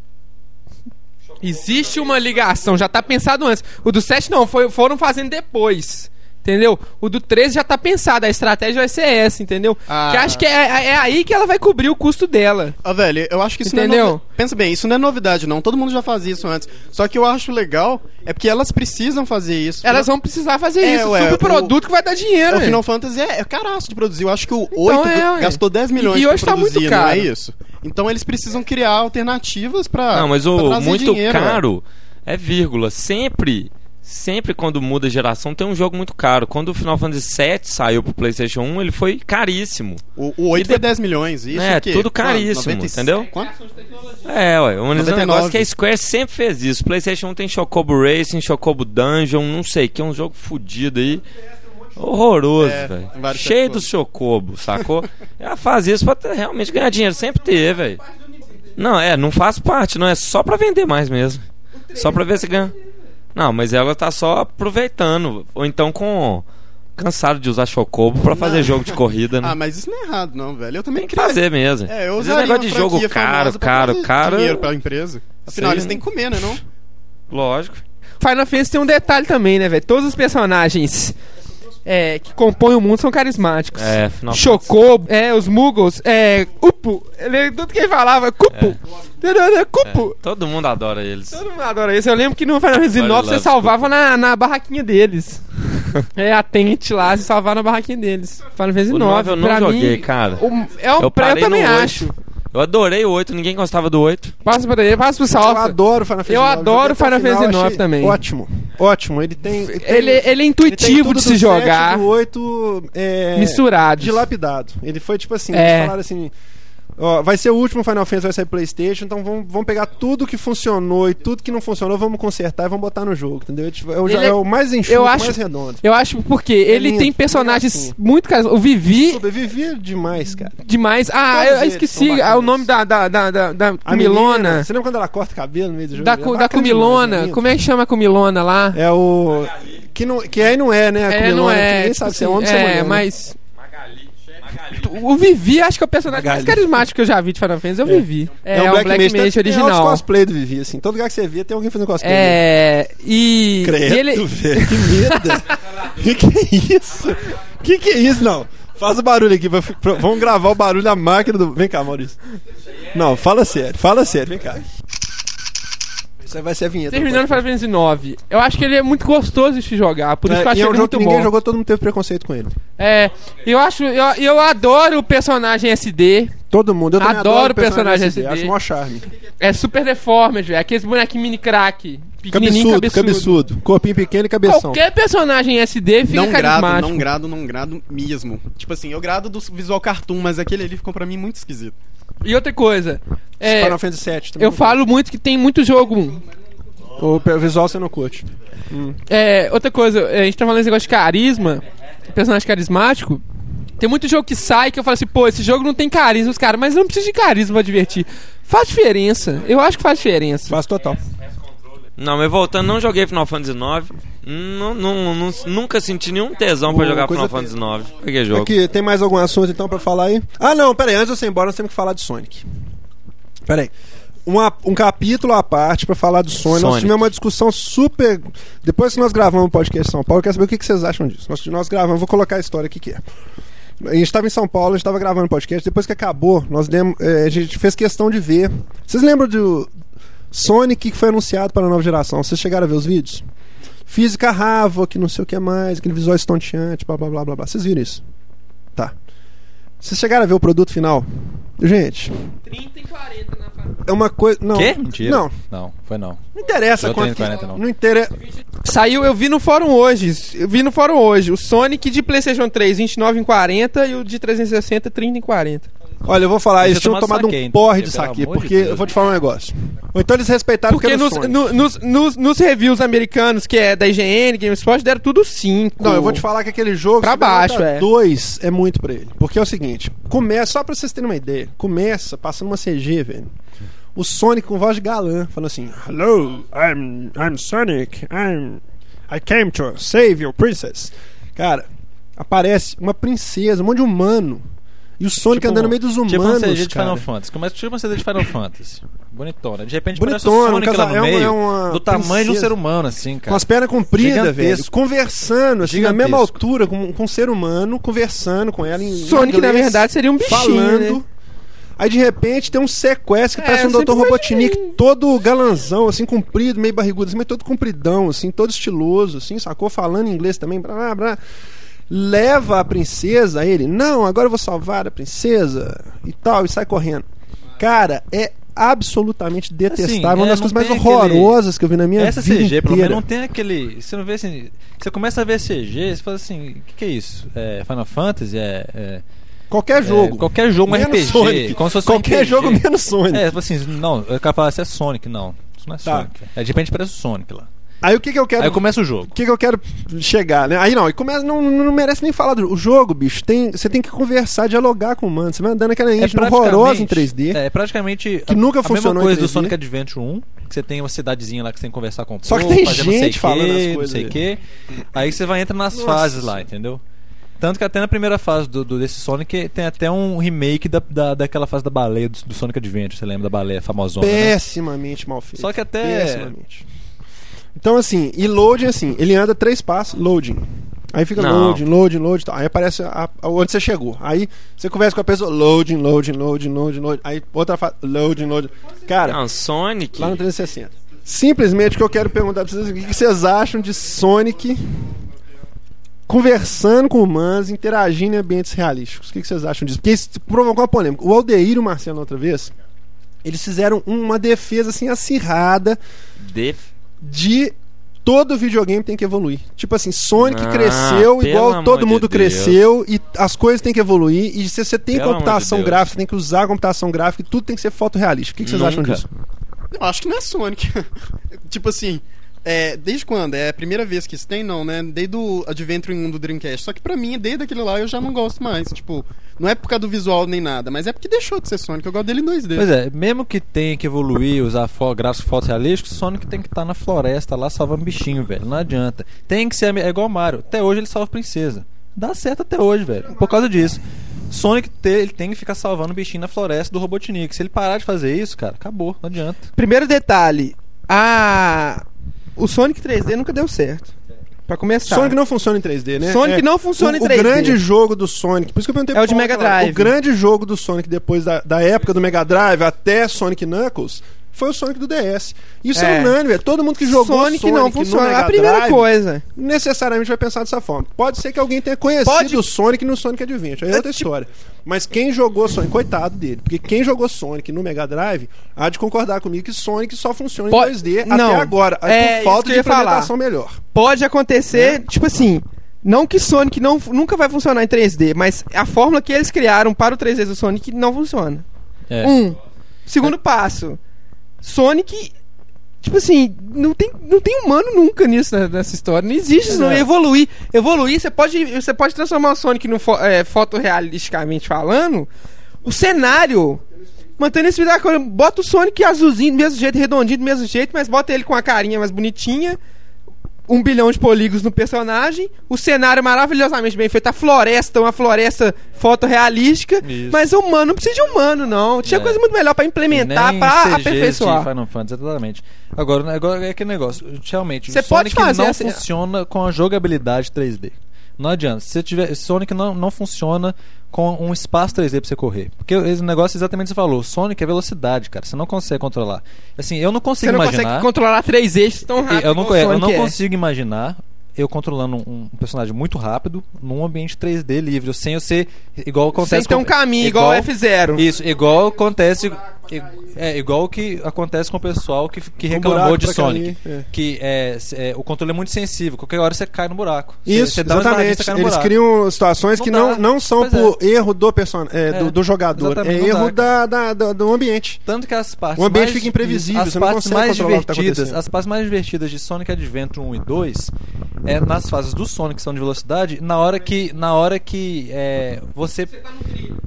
Existe uma ligação, já tá pensado antes. O do 7 não, foi, foram fazendo depois. Entendeu? O do 13 já tá pensado, a estratégia vai ser essa, entendeu? Ah. Que acho que é, é aí que ela vai cobrir o custo dela. Ah, velho, eu acho que isso não é Entendeu? Pensa bem, isso não é novidade, não. Todo mundo já fazia isso antes. Só que eu acho legal é porque elas precisam fazer isso. Elas vão precisar fazer É, isso. ué, Subproduto que vai dar dinheiro. O? Final Fantasy é, é caraço de produzir. Eu acho que o 8 é, gastou 10 milhões E pra hoje tá muito produzir, não é caro. isso? Então eles precisam criar alternativas pra. Não, mas pra o muito dinheiro, caro é vírgula. Sempre. Sempre quando muda a geração tem um jogo muito caro. Quando o Final Fantasy VII saiu pro PlayStation 1, ele foi caríssimo. O, o 8 E foi de- 10 milhões. Isso É, o quê? tudo Quanto? caríssimo, 96? entendeu? Quanto? É, ué, um 99. negócio que a Square sempre fez isso. PlayStation 1 tem Chocobo Racing, Chocobo Dungeon, não sei, que é um jogo fudido aí. Horroroso, É, velho. Cheio dos Chocobo, sacou? [LAUGHS] Ela faz isso pra realmente ganhar dinheiro, sempre ter, velho. Não, é, não faz parte, não é só pra vender mais mesmo. Só pra ver se ganha. Não, mas ela tá só aproveitando. Ou então com. Cansado de usar Chocobo pra fazer Não. jogo de corrida, né? Ah, mas isso não é errado, não, velho. Eu também Tem que queria- fazer mesmo. É, eu Esse usaria negócio de jogo caro, caro, caro. dinheiro pra empresa. Afinal, Sei. eles têm que comer, né, não? Lógico. Final Fantasy tem um detalhe também, né, velho? Todos os personagens é, que compõem o mundo são carismáticos. É, final. Chocobo, é, os Muggles, é, Upo, ele, tudo que ele falava, Cupo, é. Cupo. É, todo mundo adora eles. Todo mundo adora isso. Eu lembro que no Final Fantasy IX você salvava na, na barraquinha deles. [LAUGHS] é, a tente lá, você salvava na barraquinha deles. Final Fantasy O IX, 9 eu não pra joguei, mim, cara. o- é um Eu eu também acho. Eu adorei o 8, ninguém gostava do 8. Passa pra ele, passa pro Eu salve. adoro Final Fantasy Eu adoro o Final Fantasy final, IX achei também. Ótimo, ótimo. Ele tem. Ele, tem- Ele, ele é ele tem intuitivo tudo de se do jogar, 7 do 8 é, misturados. dilapidado. Ele foi tipo assim, É. eles falaram assim. Ó, vai ser o último Final Fantasy, vai sair Playstation, então vamos, vamos pegar tudo que funcionou e tudo que não funcionou, vamos consertar e vamos botar no jogo, entendeu? Tipo, É o, é é- o mais enxuto, acho- mais redondo. Eu acho porque ele lindo, tem é personagens assim. muito caros. O Vivi, Sobrevivia demais, cara. demais. Ah, eu, esqueci ah, o nome da, da, da, da, da A Comilona. menina, Você lembra quando ela corta o cabelo no meio do jogo? Da, É da bacana Comilona. demais, é. Como é que chama a Comilona lá? É o. Que, não, que aí não é, né? A É, Comilona, não que é. Ninguém tipo sabe se é assim, homem ou se é mulher. né? mas. O Vivi, acho que é o personagem mais carismático que eu já vi de Final Fantasy, é o Vivi. É, um o Black, Mage, Tem- Tem original. os cosplay do Vivi, assim. Todo lugar que você via tem alguém fazendo cosplay. É. E. Credo, e ele. velho. Que medo. que que é isso? Que que é isso, não? Faz o barulho aqui. pra- pra- vamos gravar o barulho da máquina do... Vem cá, Maurício. Não, fala sério. Fala sério. Vem cá. Isso aí vai ser a vinheta. Terminando Final Fantasy IX. Eu acho que ele é muito gostoso de se jogar. Por isso que eu É, acho é um ele jogo muito que ninguém bom. jogou, todo mundo teve preconceito com ele. É, eu acho, eu, eu adoro o personagem SD. Todo mundo. Eu Adoro adoro, o personagem SD. Acho o maior charme. É super deformed, velho. Aqueles bonequinhos mini crack. Pequenininho, Cabeçudo, cabeçudo. Corpinho pequeno e cabeção. Qualquer personagem SD fica Não grado, não grado, não grado mesmo. Tipo assim, eu grado do visual cartoon, mas aquele ali ficou pra mim muito esquisito. E outra coisa, é, Final Fantasy VII também. eu falo muito que tem muito jogo. O visual você não curte. É, outra coisa, é, a gente tá falando desse negócio de carisma, personagem carismático. Tem muito jogo que sai que eu falo assim, pô, esse jogo não tem carisma, os caras, mas não precisa de carisma pra divertir. Faz diferença. Eu acho que faz diferença. Faz total. Não, mas voltando, não joguei Final Fantasy IX. Não, não, não- nunca senti nenhum tesão pra jogar Final Fantasy IX. Peguei jogo. Aqui, tem mais algum assunto então pra falar aí? Ah, não, pera aí, antes de você ir embora, nós temos que falar de Sonic. Pera aí. Uma- um capítulo à parte pra falar do Sonic. Nós Sonic. tivemos uma discussão super. Depois que nós gravamos o podcast em São Paulo, eu quero saber o que que vocês acham disso. Nós, nós gravamos, vou colocar a história aqui que é. A gente estava em São Paulo, a gente estava gravando o podcast. Depois que acabou, nós demos, eh, a gente fez questão de ver. Vocês lembram do Sonic que foi anunciado para a nova geração? Vocês chegaram a ver os vídeos? Física Rava, que não sei o que mais, aquele visual estonteante, blá blá blá blá blá. Vocês viram isso? Tá. Vocês chegaram a ver o produto final? Gente, 30 e 40 na é uma coisa. Não. Quê? Mentira. Não, Não, foi não. não interessa quanto. tenho que- 40 não. não interessa. Saiu, eu vi no fórum hoje. Eu vi no fórum hoje. O Sonic de PlayStation 3, 29 em 40 e o de 360, 30 em 40. Olha, eu vou falar, eles eu tinham tomado saque, um porre de saque, de porque eu vou te falar um negócio. Ou então eles respeitaram Porque nos, no- nos, nos, nos reviews americanos, que é da IGN, GameSpot, deram tudo 5. Não, eu vou te falar que aquele jogo. Pra baixo, é. dois é muito pra ele. Porque é o seguinte: começa, só pra vocês terem uma ideia, começa passando uma CG, velho. O Sonic com voz de galã, falando assim: Hello, I'm, I'm Sonic, I'm. I came to save your princess. Cara, aparece uma princesa, um monte de humano. E o Sonic Tipo andando no um- meio dos humanos. Tipo uma CG de. Final Fantasy. Começa tipo uma CG de Final Fantasy. Bonitona. De repente Bonitona, parece o um Sonic casa- lá no é uma- meio. é uma do tamanho de um princesa. ser humano, assim, Com cara. as pernas compridas, velho. Gigantesco. Conversando, assim, na mesma Gigantesco. altura, com, com um ser humano, conversando com ela em Sonic, na inglês, verdade, seria um bichinho, falando. né? Aí de repente tem um sequestro que É, parece um Dr. Robotnik todo galanzão, assim, comprido, meio barrigudo, assim, mas todo compridão, assim, todo estiloso, assim, sacou? Falando inglês também, blá, blá, blá. Leva a princesa a ele, não, agora eu vou salvar a princesa e tal, e sai correndo. Cara, é absolutamente detestável. Assim, uma é, das não coisas mais tem aquele- horrorosas que eu vi na minha Essa vida CG, pelo inteira. menos, não tem aquele. Você não vê assim. Você começa a ver CG, você fala assim: o que, que é isso? É Final Fantasy? É. é- Qualquer jogo. é qualquer jogo, Menos RPG. Sonic. Qualquer RPG. jogo menos Sonic. É, tipo assim, não, eu quero falar se é Sonic, não. Isso não é Tá. Sonic. É de repente parece o Sonic lá. Aí o que, que eu quero. Aí começa o jogo. O que, que eu quero chegar, né? Aí não, e começa, não, não merece nem falar do o jogo, bicho. Tem, você tem que conversar, dialogar com o mano. Você vai andando aquela engine horrorosa em 3D. É praticamente Que a, nunca a funcionou mesma em coisa do 3D. Sonic Adventure 1, que você tem uma cidadezinha lá que você tem que conversar com o Só que tem não sei gente falando as não coisas sei aí. o quê. Aí você vai entrar nas Nossa. fases lá, entendeu? Tanto que até na primeira fase do, do- desse Sonic tem até um remake da, da, daquela fase da baleia do, do Sonic Adventure, você lembra da baleia famosona, né? Pessimamente mal feito. Só que até- Pessimamente. Então, assim, e loading, assim, ele anda três passos, loading. Aí fica Não. loading, loading, loading. Tal. Aí aparece a- a- onde você chegou. Aí você conversa com a pessoa, loading, loading, loading, loading, loading. Aí outra fase, loading, loading. Cara, Não, Sonic. lá no 360. Simplesmente o que eu quero perguntar pra vocês é o que vocês acham de Sonic conversando com humanos, interagindo em ambientes realísticos. O que vocês acham disso? Porque isso provocou uma polêmica. O Aldeir e o Marcelo, outra vez, eles fizeram uma defesa assim acirrada Def- de todo videogame tem que evoluir. Tipo assim, Sonic Ah, cresceu igual todo de mundo Deus. cresceu e as coisas têm que evoluir. E se você tem Pelo de computação Deus. gráfica, você tem que usar a computação gráfica e tudo tem que ser fotorrealístico. O que, que vocês acham disso? Eu acho que não é Sonic. [LAUGHS] tipo assim, é, desde quando? É a primeira vez que isso tem? Não, né? Desde o Adventure 1 do Dreamcast. Só que pra mim, desde aquele lá, eu já não gosto mais. Tipo, não é por causa do visual nem nada, mas é porque deixou de ser Sonic. Eu gosto dele em 2D. Pois é, mesmo que tenha que evoluir, usar fo gráficos fotorrealísticos, Sonic tem que estar na floresta lá salvando bichinho, velho. Não adianta. Tem que ser é igual o Mario. Até hoje ele salva princesa. Dá certo até hoje, velho. Por causa disso. Sonic te- ele tem que ficar salvando bichinho na floresta do Robotnik. Se ele parar de fazer isso, cara, acabou. Não adianta. Primeiro detalhe, a o Sonic 3D nunca deu certo. Pra começar. Sonic não funciona em 3D, né? Sonic É, não funciona o, em 3D. O grande jogo do Sonic, por isso que eu perguntei É o de Mega Drive. O grande jogo do Sonic depois da, da época do Mega Drive até Sonic Knuckles foi o Sonic do DS. Isso é, É. unânime, é todo mundo que jogou Sonic, Sonic, não funciona. Mega A primeira Drive, coisa. necessariamente vai pensar dessa forma. Pode ser que alguém tenha conhecido Pode- o Sonic no Sonic Adventure, aí é outra história. Mas quem jogou Sonic, coitado dele, porque quem jogou Sonic no Mega Drive há de concordar comigo que Sonic só funciona Pode- em 2D não. até agora, É por falta de ia falar. implementação melhor. Pode acontecer, tipo assim, não que Sonic não, nunca vai funcionar em 3D, mas a fórmula que eles criaram para o 3D do Sonic não funciona. É. Um. Segundo passo. Sonic. Tipo assim, não tem, não tem humano nunca nisso né, nessa história. Não existe isso, não. Exato. Evoluir. Evoluir, você pode, você pode transformar o Sonic no fo é, fotorrealisticamente falando. O cenário. Mantendo esse da coisa. Bota o Sonic azulzinho do mesmo jeito, redondinho do mesmo jeito, mas bota ele com a carinha mais bonitinha. Um bilhão de polígonos no personagem. O cenário maravilhosamente bem feito. A floresta, uma floresta fotorrealística. Isso. Mas o humano não precisa de humano, não. Tinha É. coisa muito melhor pra implementar, aperfeiçoar. de Final Fantasy, exatamente. Agora, agora é aquele negócio. Realmente, Você o pode fazer não assim- funciona com a jogabilidade 3D. Não adianta. Se você tiver, Sonic não, não funciona com um espaço 3D pra você correr. Porque esse negócio exatamente o que você falou. Sonic é velocidade, cara. Você não consegue controlar. Assim, eu não Você consigo não imaginar. consegue controlar três eixos tão rápido. eu não, igual o eu não é. consigo imaginar eu controlando um, um personagem muito rápido num ambiente 3D livre, sem eu ser igual acontece Sem ter um caminho igual, o F0. isso, igual acontece. É igual o que acontece com o pessoal que, que reclamou de Sonic. cair, é. Que é, é, o controle é muito sensível. Qualquer hora você cai no buraco. Você- Isso, você dá uma esbarradinha, exatamente. você no Eles buraco. criam situações Não que dá. não, não são Pois por erro do, person... é, É, do, do jogador, é exatamente, erro dá, da, da- do ambiente. Tanto que as partes O ambiente mais, fica imprevisível, as você não partes consegue mais controlar o que tá divertidas, acontecendo. as partes mais divertidas de Sonic Adventure 1 e 2 é nas fases do Sonic que são de velocidade, na hora que na hora que é, você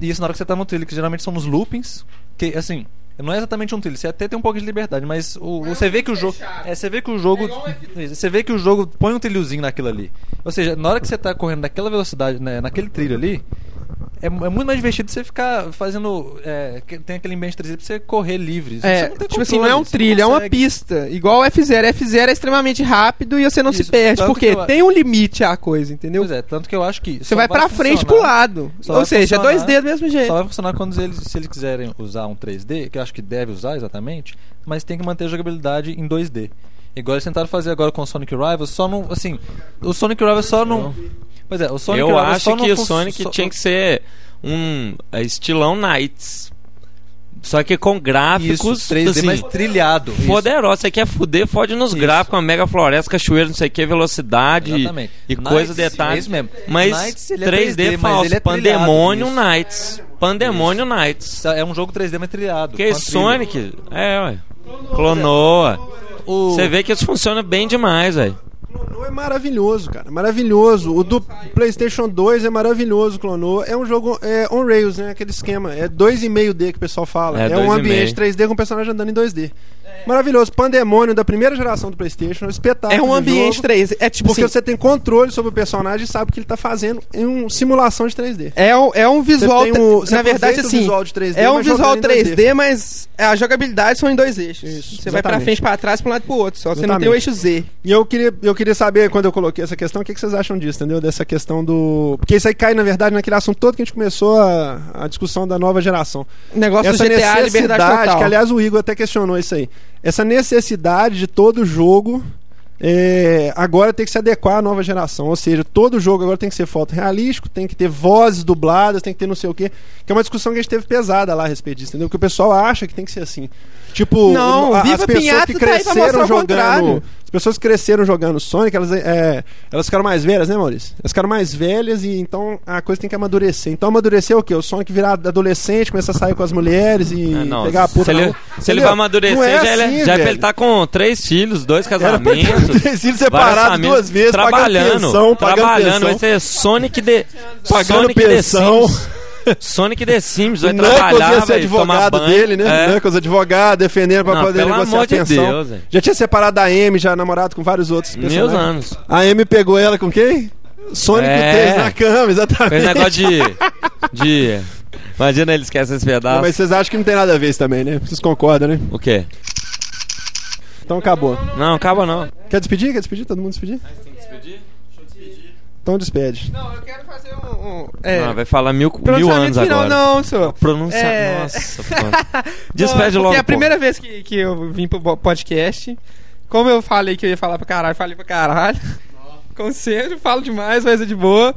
Isso na hora que você tá no trilho, que geralmente são nos loopings, que assim, não é exatamente um trilho, você até tem um pouco de liberdade, mas o, você vê que o jogo, é, você vê que o jogo, você vê que o jogo põe um trilhozinho naquilo ali. Ou seja, na hora que você tá correndo naquela velocidade, né, naquele trilho ali, é, é muito mais divertido você ficar fazendo. É, que- tem aquele ambiente 3D pra você correr livre. Você É, não tem tipo assim, não é um controle, trilho, é uma pista. Igual o F0. F0 é extremamente rápido e você não se Isso, perde. tanto Porque que eu- tem um limite à coisa, entendeu? Pois é, tanto que eu acho que. Você só vai pra frente e pro lado. Ou vai seja, é funcionar- 2D do mesmo jeito. Só vai funcionar quando eles, se eles quiserem usar um 3D, que eu acho que deve usar exatamente, mas tem que manter a jogabilidade em 2D. Igual eles tentaram fazer agora com o Sonic Rivals, só não. Assim, o Sonic Rivals só não. Pois é, o Sonic eu acho que o Sonic só- tinha que ser um é, estilão Knights. Só que com gráficos. Isso, 3D assim, mais trilhado. Isso. Poderoso, você quer fuder, fode nos Isso. gráficos, uma mega floresta, cachoeira, não sei o que, velocidade Exatamente. e Nights, coisa, é detalhes. isso mesmo. Mas Nights, ele é 3D, 3D, mas falso, é Pandemônio isso. Nights. Pandemônio Nights. É um jogo 3D mais trilhado. Que. Sonic, é, ué. O- Você vê que isso funciona bem demais, velho. Clonou é maravilhoso, cara. Maravilhoso. O do PlayStation 2 é maravilhoso, Clonou. É um jogo é, on rails, né? Aquele esquema. É 2,5D que o pessoal fala. É, É, um 2,5. ambiente 3D com o personagem andando em 2D. Maravilhoso. Pandemônio da primeira geração do PlayStation. Um espetáculo. É um ambiente jogo, 3D. É tipo Porque assim, você tem controle sobre o personagem e sabe o que ele tá fazendo em uma simulação de 3D. é um, é um visual. Você na verdade, assim. visual de 3D, é um visual jogando em 3D, mas a jogabilidade são em dois eixos. Isso, você vai pra exatamente. frente, pra trás, pra um lado e pro outro. Só você não Exatamente. tem o eixo Z. E eu queria, eu queria saber, quando eu coloquei essa questão, o que, que vocês acham disso, entendeu? Dessa questão do. Porque isso aí cai, na verdade, naquele assunto todo que a gente começou a, a discussão da nova geração. O negócio essa do GTA, liberdade total. que aliás o Igor até questionou isso aí. Essa necessidade de todo jogo é, agora tem que se adequar à nova geração. Ou seja, todo jogo agora tem que ser fotorrealístico, tem que ter vozes dubladas, tem que ter não sei o quê. Que é uma discussão que a gente teve pesada lá a respeito disso, entendeu? Que o pessoal acha que tem que ser assim. Tipo, Não, a- Viva as pessoas que tá cresceram contrário. jogando. As pessoas que cresceram jogando Sonic, elas, é, elas ficaram mais velhas, né, Maurício? Elas ficaram mais velhas e então a coisa tem que amadurecer. Então amadurecer é o quê? O Sonic virar adolescente, começar a sair com as mulheres e Ah, não, pegar a puta se na ele, se ele vai amadurecer, Não é já, ele, assim, já é pra velho. ele tá com três filhos, dois casamentos. [LAUGHS] três filhos separados duas vezes, trabalhando, pagando pensão, pagando trabalhando, vai pensão. ser Sonic de Pagando Sonic pensão. The Sims. Sonic The Sims, vai O Knuckles trabalhar, ia ser vai advogado banho. dele, né? É. Knuckles advogado, defendendo pra Não, poder pelo negociar amor a de pensão. Deus, já tinha separado da Amy, já namorado com vários outros Meus personagens. anos. A Amy pegou ela com quem? Sonic É. e o 3 na cama, exatamente. Esse negócio de. de. Imagina ele esquece esse pedaço. Mas vocês acham que não tem nada a ver isso também, né? Vocês concordam, né? O quê? Então acabou. Não, acaba não. Quer despedir? Quer despedir? Todo mundo despedir? Então despede. Não, eu quero fazer um. um é, Não, vai falar mil, mil pronunciamento anos final, agora. não, senhor. Pronuncia. É. Nossa, [LAUGHS] pô. Despede Não, logo. porque é a pô. primeira vez que, que eu vim pro podcast. Como eu falei que eu ia falar pra caralho, falei pra caralho. Conselho, falo demais, mas é de boa.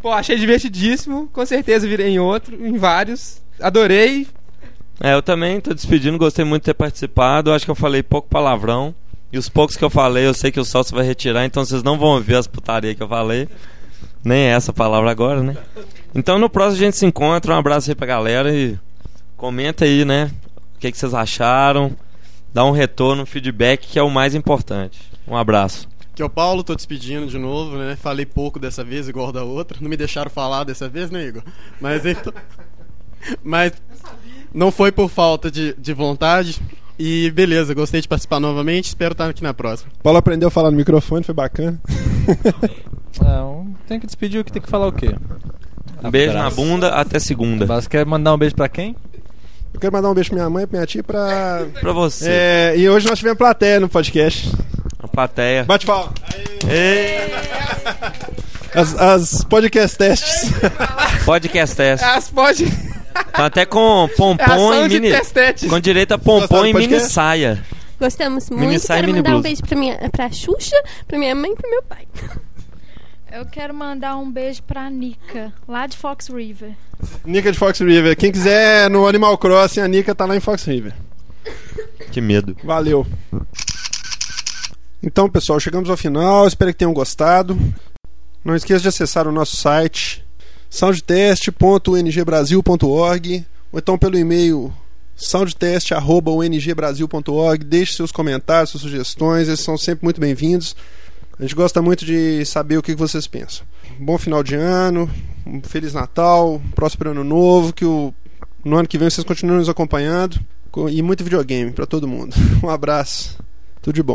Pô, achei divertidíssimo. Com certeza virei em outro, em vários. Adorei. É, eu também tô despedindo, gostei muito de ter participado. Acho que eu falei pouco palavrão. E os poucos que eu falei, eu sei que o Salso vai retirar, então vocês não vão ouvir as putarias que eu falei. Nem essa palavra agora, né? Então no próximo a gente se encontra. Um abraço aí pra galera e comenta aí, né? O que, que vocês acharam. Dá um retorno, um feedback, que é o mais importante. Um abraço. Que é o Paulo, tô despedindo de novo, né? Falei pouco dessa vez, igual da outra. Não me deixaram falar dessa vez, né, Igor? Mas então. [LAUGHS] Mas não foi por falta de, de vontade. E beleza, gostei de participar novamente. Espero estar aqui na próxima. Paulo aprendeu a falar no microfone, foi bacana. Não, [LAUGHS] tem que despedir o que tem que falar o quê? Um beijo na bunda, até segunda. Mas quer mandar um beijo pra quem? Eu quero mandar um beijo pra minha mãe e pra minha tia pra. Pra você. É, e hoje nós tivemos plateia no podcast. A plateia. Bate. Ei, As, as podcast testes. podcast teste. As pode. Tá até com É pompom ação e mini. testete. Com direito a pompom e mini saia. Gostamos Mini muito. saia e Quero mini mandar um blusa. beijo pra, minha, pra Xuxa, pra minha mãe e pro meu pai. Eu quero mandar um beijo pra Nika, lá de Fox River. Nica de Fox River. Quem quiser no Animal Crossing, a Nica tá lá em Fox River. Que medo. Valeu. Então, pessoal, chegamos ao final. Espero que tenham gostado. Não esqueça de acessar o nosso site soundtest.ungbrasil.org ou então pelo e-mail soundtest.ungbrasil.org. Deixe seus comentários, suas sugestões, eles são sempre muito bem-vindos. A gente gosta muito de saber o que vocês pensam. Bom final de ano, um Feliz Natal, um próspero ano novo, que o, no ano que vem vocês continuem nos acompanhando co- e muito videogame para todo mundo. [LAUGHS] Um abraço, tudo de bom.